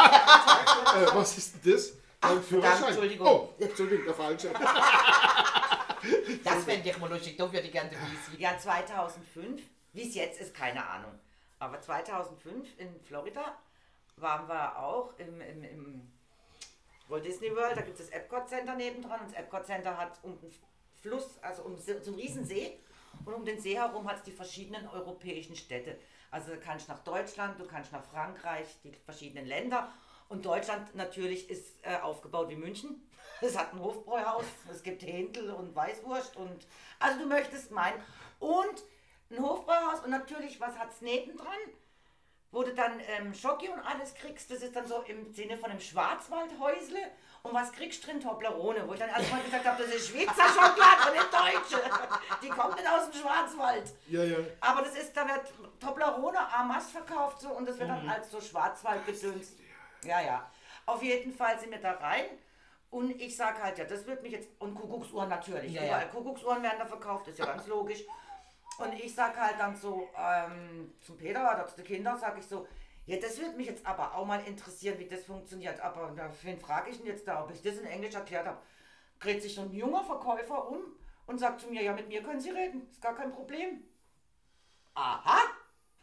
was ist denn das? Ein Führerschein.
Entschuldigung.
Oh, Entschuldigung, der falsche.
Das fände ich mal lustig, da würde ich gerne wissen.
Ja, 2005, wie es jetzt ist, keine Ahnung. Aber 2005 in Florida waren wir auch im, im, im Walt Disney World. Da gibt es das Epcot Center nebendran. Und das Epcot Center hat um den Fluss, also um so so einen Riesensee. Und um den See herum hat es die verschiedenen europäischen Städte. Also du kannst nach Deutschland, du kannst nach Frankreich, die verschiedenen Länder. Und Deutschland natürlich ist äh, aufgebaut wie München. Es hat ein Hofbräuhaus, es gibt Händel und Weißwurst und also du möchtest meinen. Und ein Hofbräuhaus und natürlich, was hat es nebendran? Wo du dann ähm, Schoki und alles kriegst, das ist dann so im Sinne von einem Schwarzwaldhäusle. Und was kriegst du drin? Toblerone. Wo ich dann erstmal gesagt habe, das ist Schweizer Schokolade und nicht deutsche. Die kommt nicht aus dem Schwarzwald.
Ja, ja.
Aber das ist, da wird Toblerone Amas verkauft so und das wird dann als so Schwarzwaldgedöns. Ja, ja. Auf jeden Fall sind wir da rein und ich sag halt, ja, das wird mich jetzt, und Kuckucksuhren natürlich,
Ja, ja.
Kuckucksuhren werden da verkauft, ist ja ganz logisch. Und ich sag halt dann so ähm, zum Peter oder zu den Kindern, sag ich so, ja, das würde mich jetzt aber auch mal interessieren, wie das funktioniert. Aber wen frage ich denn jetzt da, ob ich das in Englisch erklärt habe? Dreht sich so ein junger Verkäufer um und sagt zu mir, ja, mit mir können Sie reden, ist gar kein Problem. Aha,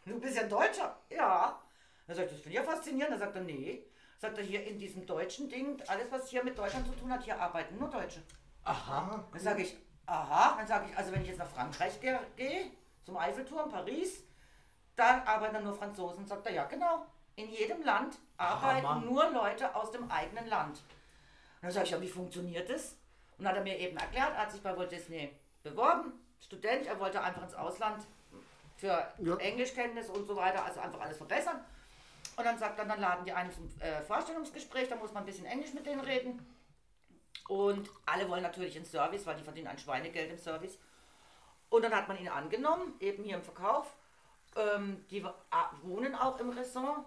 du bist ja ein Deutscher. Ja. Dann sagt er, das finde ich ja faszinierend. Dann sagt er, nee. Sagt er, hier in diesem deutschen Ding, alles was hier mit Deutschland zu tun hat, hier arbeiten nur Deutsche.
Aha.
Dann sage ich, aha. Dann sage ich, also wenn ich jetzt nach Frankreich gehe, gehe, zum Eiffelturm, Paris, dann arbeiten dann nur Franzosen. Sagt er, ja genau. In jedem Land arbeiten
Hammer.
nur Leute aus dem eigenen Land. Und dann sage ich, ja, wie funktioniert das? Und dann hat er mir eben erklärt, er hat sich bei Walt Disney beworben, Student, er wollte einfach ins Ausland für
Ja.
Englischkenntnis und so weiter, also einfach alles verbessern. Und dann sagt er, dann laden die einen zum äh, Vorstellungsgespräch, da muss man ein bisschen Englisch mit denen reden. Und alle wollen natürlich in Service, weil die verdienen ein Schweinegeld im Service. Und dann hat man ihn angenommen, eben hier im Verkauf. Ähm, die wohnen auch im Ressort.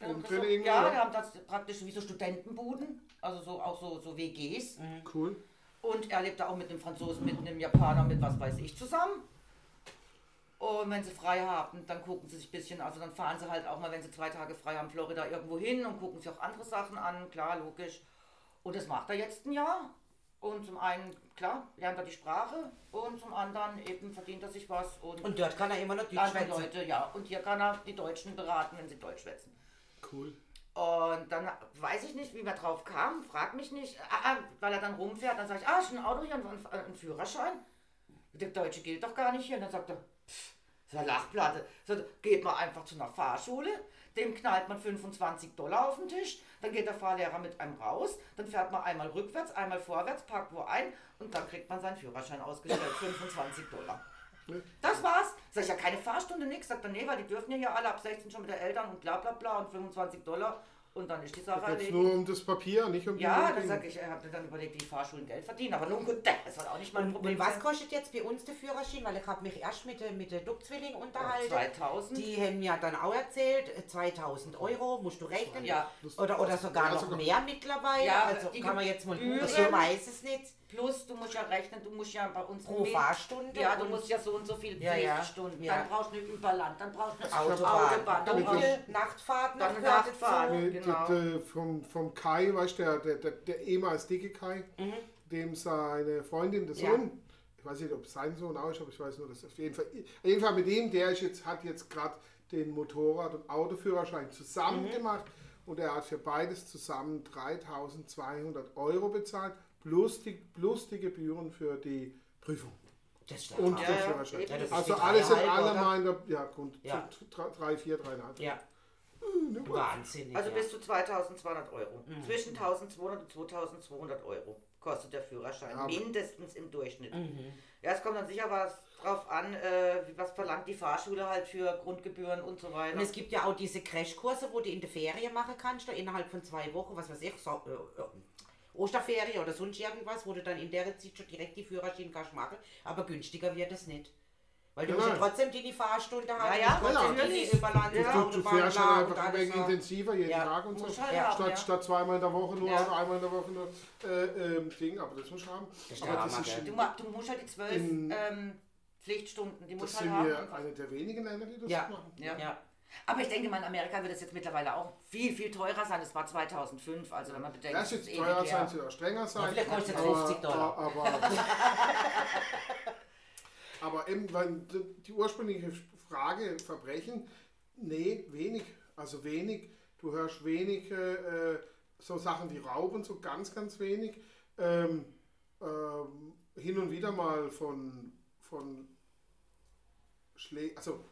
Im Ressort. ja,
ja.
die haben das praktisch wie so Studentenbuden, also so, auch so, so WGs.
Cool.
Und er lebt da auch mit einem Franzosen, mit einem Japaner, mit was weiß ich zusammen. Und wenn sie frei haben, dann gucken sie sich ein bisschen, also dann fahren sie halt auch mal, wenn sie zwei Tage frei haben, Florida irgendwo hin und gucken sich auch andere Sachen an, klar, logisch. Und das macht er jetzt ein Jahr. Und zum einen, klar, lernt er die Sprache und zum anderen eben verdient er sich was und,
Und dort kann er immer noch Deutsch schwätzen.
Leute, ja. Und hier kann er die Deutschen beraten, wenn sie Deutsch schwätzen.
Cool.
Und dann weiß ich nicht, wie wir drauf kamen, frag mich nicht, ah, ah, weil er dann rumfährt, dann sage ich, ah, ist ein Auto hier, ein, ein Führerschein? Der Deutsche gilt doch gar nicht hier. Und dann sagt er, pff, das ist eine Lachplatte. So, geht man einfach zu einer Fahrschule, dem knallt man 25 Dollar auf den Tisch, dann geht der Fahrlehrer mit einem raus, dann fährt man einmal rückwärts, einmal vorwärts, parkt wo ein und dann kriegt man seinen Führerschein ausgestellt, 25 Dollar. Das war's. Sag ich ja keine Fahrstunde, nix. Sagt er, nee, weil die dürfen ja hier alle ab 16 schon mit der Eltern und bla bla bla und 25 Dollar und dann ist die Sache
Jetzt
erledigt.
nur um das Papier, nicht um die
Ja, dann sag ich, ich habe dann überlegt, wie die Fahrschulen Geld verdienen, aber nun gut, das soll auch nicht mein
Und,
Problem
und was
sein.
kostet jetzt bei uns der Führerschein? Weil ich habe mich erst mit, der- mit der Duckzwilling unterhalten.
2000.
Die haben ja dann auch erzählt, äh, 2000 Euro musst du rechnen.
Ja.
Oder, oder sogar
Ja,
noch
sogar-
mehr mittlerweile.
Ja,
also
die
kann man jetzt mal gucken. Ich weiß es nicht.
Plus, du musst ja rechnen, du musst ja bei uns
Pro
mit-
Fahrstunde.
Ja, du musst ja so und so viel
Ja, ja.
Pflichtstunden.
Ja.
Dann brauchst du eine Überland, dann brauchst du eine
Autobahn,
Autobahn, dann brauchst
Dunkel, Nachtfahrten,
Dann
noch
eine Nachtfahrt. genau.
d- d- vom, vom Kai, weißt du, der, der, der, der ehemals dicke Kai,
Mhm.
dem seine Freundin, der
Ja.
Sohn, ich weiß nicht, ob es sein Sohn auch ist, aber ich weiß nur, dass auf jeden Fall, auf jeden Fall mit dem, der ist jetzt, hat jetzt gerade den Motorrad- und Autoführerschein zusammen
Mhm.
gemacht und er hat für beides zusammen 3200 Euro bezahlt, plus die, plus die Gebühren für die Prüfung.
Das ist der
Und
ja,
Führerschein.
eben. Ja,
also alles in allem der, ja, Grund,
Ja.
drei, drei, vier, dreieinhalb.
Ja,
Ne,
wahnsinnig.
Also
ja.
bis zu 2200 Euro.
Mhm.
Zwischen 1200 und 2200 Euro kostet der Führerschein.
Ja,
mindestens im Durchschnitt.
Mhm.
Ja, es kommt dann sicher was drauf an, äh, was verlangt die Fahrschule halt für Grundgebühren und so weiter.
Und es gibt ja auch diese Crashkurse, wo du in der Ferien machen kannst, da innerhalb von zwei Wochen, was weiß ich, so, äh, äh, Osterferien oder sonst irgendwas, wo du dann in der Zeit schon direkt die Führerschein kannst machen, aber günstiger wird es nicht. Weil du
Ja,
musst ja
nein.
trotzdem die Fahrstunde haben,
ja,
du musst trotzdem
natürlich.
die Überland,
Ja.
Du, du fährst
bla,
halt
und
einfach ein wenig intensiver jeden
Ja.
Tag und so.
Halt
Ja.
haben,
Statt,
ja.
statt zweimal in der Woche nur
Ja.
oder einmal in der Woche nur äh, ähm, Ding, aber das muss ich haben.
ist
aber das ist?
Du, du musst halt die zwölf ähm, Pflichtstunden, die
das
musst du
sind
halt
wir
haben.
eine der wenigen Länder, die das
Ja.
machen.
Ja.
Ja.
Aber ich denke mal, in Amerika wird es jetzt mittlerweile auch viel, viel teurer sein. Das war 2005, also wenn man bedenkt,
Das
es
wird
ist
teuer
ewig
sein, es auch strenger sein.
Ja, vielleicht kostet es
aber,
50 Dollar.
Aber, aber eben, die- die ursprüngliche Frage Verbrechen, nee, wenig. Also wenig. Du hörst wenig äh, so Sachen wie Raub und so ganz, ganz wenig. Ähm, ähm, hin und wieder mal von, von Schlä also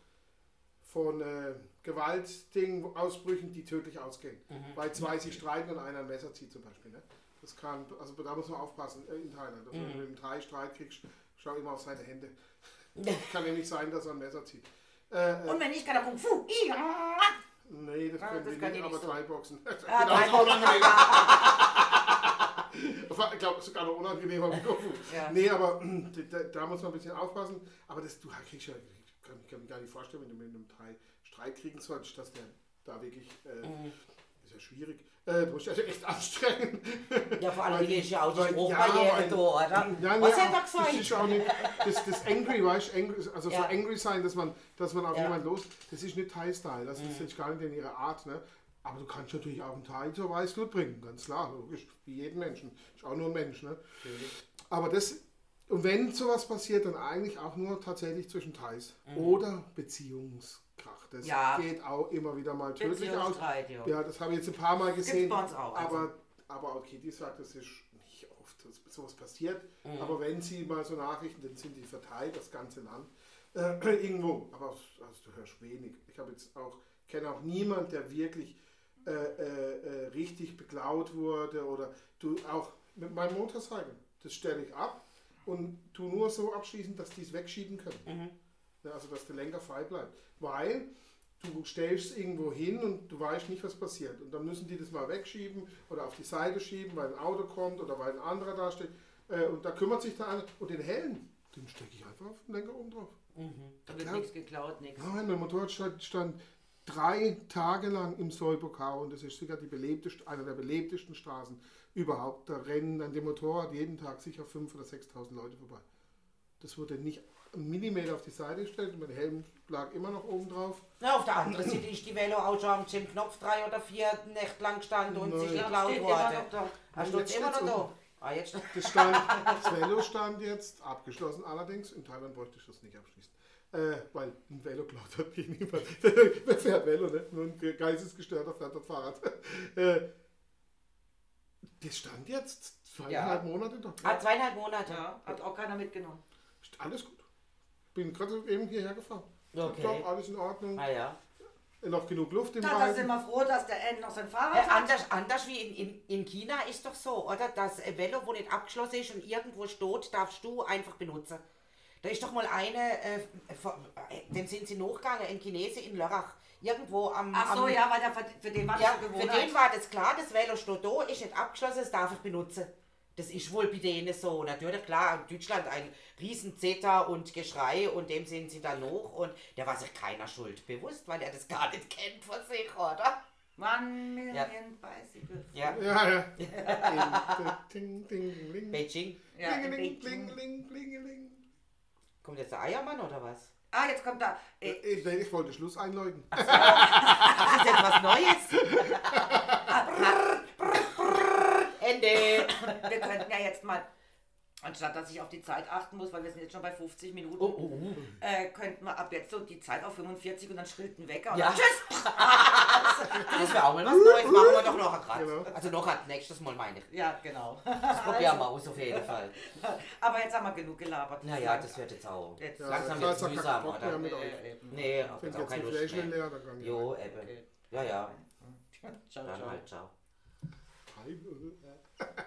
von äh, Gewaltdingen, Ausbrüchen, die tödlich ausgehen. Weil zwei sich streiten und einer ein Messer zieht zum Beispiel. Ne? Das kann, also da muss man aufpassen äh, in Thailand. Also Wenn du mit dem Thai Streit kriegst, schau immer auf seine Hände. kann ja nicht sein, dass er ein Messer zieht. Äh, äh,
Und wenn nicht, kann er Kung Fu. Ja.
nee, das
Ah,
können
das
wir nicht,
ich
aber
so.
Thai-Boxen.
Ah,
Genau,
Thai-Boxen.
ich glaube, sogar noch unangenehmer.
Ja.
Nee, aber da, da muss man ein bisschen aufpassen. Aber das, du kriegst ja, kann, ich kann mir gar nicht vorstellen, wenn du mit einem Thai Streit kriegen sollst, dass der da wirklich, äh,
Mhm.
ist ja schwierig, äh, du musst dich echt anstrengen.
Ja, vor allem ist ja auch die Spruchbarriere
weil-
da, oder?
Nein,
Was
ja,
hat er
Das
gesagt?
ist auch nicht, das, das Angry, weißt du, also
Ja.
so angry sein, dass man, dass man auf
Ja.
jemanden los, das ist nicht Thai-Style, das ist jetzt gar nicht in ihrer Art, ne? Aber du kannst natürlich auch einen Thai zur Weißglut bringen, ganz klar, logisch, wie jeden Menschen, ist auch nur ein Mensch, ne? Aber das, und wenn sowas passiert, dann eigentlich auch nur tatsächlich zwischen Thais oder Beziehungskrach. Das
Ja.
geht auch immer wieder mal tödlich aus.
Ja.
Ja, das habe ich jetzt ein paar Mal gesehen.
auch, also.
Aber, aber okay, die sagt, das ist nicht oft, dass sowas passiert.
Mhm.
Aber wenn sie mal so Nachrichten, dann sind die verteilt, das ganze Land. Äh, irgendwo. Aber also, du hörst wenig. Ich habe jetzt auch, kenne auch niemand, der wirklich äh, äh, äh, richtig beklaut wurde oder du auch mit meinem Motorcycle. Das stelle ich ab und tu nur so abschließen, dass die es wegschieben können. Ja, also dass der Lenker frei bleibt. Weil du stellst es irgendwo hin und du weißt nicht, was passiert. Und dann müssen die das mal wegschieben oder auf die Seite schieben, weil ein Auto kommt oder weil ein anderer da steht. Äh, und da kümmert sich der eine. Und den Helm, den stecke ich einfach auf den Lenker oben drauf.
Da wird nichts geklaut, nichts.
Nein, mein Motorrad stand, stand drei Tage lang im Säuberkau und das ist sicher die belebteste, eine der belebtesten Straßen überhaupt. Da rennen an dem Motorrad jeden Tag sicher 5.000 oder 6.000 Leute vorbei. Das wurde nicht einen Millimeter auf die Seite gestellt und mein Helm lag immer noch oben drauf.
Na, auf der anderen Seite ist die Velo auch schon am Knopf drei oder vier Nächte lang gestanden und sich
Nein.
geklaut
Steht immer
worden. du
jetzt
jetzt immer noch da? Ah, jetzt
Das, stand, das Velo stand jetzt abgeschlossen. Allerdings, in Thailand bräuchte ich das nicht abschließen. Äh, weil ein Velo klaut hat hier niemand. Wer fährt Velo, ne? Nur ein geistesgestörter fährt das Fahrrad. Äh, das stand jetzt zweieinhalb Monate doch.
Ah, zweieinhalb Monate.
Ja, hat auch keiner mitgenommen.
Ist Alles gut. Bin gerade eben hierher gefahren.
Okay.
Top, alles in Ordnung.
Ah ja.
Noch genug Luft im
Da, da sind wir froh, dass der End noch sein
Äh,
Fahrrad hat.
anders, anders wie in, in, in China ist doch so, oder? Das äh, Velo, wo nicht abgeschlossen ist und irgendwo steht, darfst du einfach benutzen. Da ist doch mal eine, äh, vor- äh, dem sind sie nachgegangen, ein Chinese in Lörrach. Irgendwo am.
Ach so,
am,
ja, weil der, für- für den war das
Ja,
so
für den war das klar, das Velo steht da, ist nicht abgeschlossen, das darf ich benutzen. Das ist wohl bei denen so. Natürlich, klar, in Deutschland ein riesen Zeta und Geschrei und dem sind sie dann noch und der war sich keiner Schuld bewusst, weil er das gar nicht kennt von sich, oder?
One million
Ja.
bicycles.
Ja,
Ja, ja. Ding, ding, ding, ding.
Beijing.
Ja, in
Blingeling,
Beijing.
blingeling, blingeling.
Kommt jetzt der Eiermann oder was?
Ah, jetzt kommt da. Äh,
Ich, nee, ich wollte Schluss einläuten.
Das ist etwas Neues. Ende.
wir könnten ja jetzt mal, anstatt dass ich auf die Zeit achten muss, weil wir sind jetzt schon bei 50 Minuten,
Oh, oh, oh.
äh, könnten wir ab jetzt so die Zeit auf 45 und dann schrillten weg. Und
Ja.
dann, tschüss!
Das wäre auch mal was Neues. Machen wir doch noch gerade.
Genau.
Also noch ein nächstes Mal meine ich.
Ja, genau.
Das probieren wir aus auf jeden Fall.
Aber jetzt haben wir genug gelabert.
Naja, das wird jetzt auch.
Jetzt
Ja,
langsam
doch kein
mühsam, oder?
Äh.
Nee, auch
Wenn
jetzt auch keine Lust mehr.
leer.
Jo, eben.
Okay.
Ja, ja.
Ciao,
Dann
ciao.
halt, ciao.
Hi,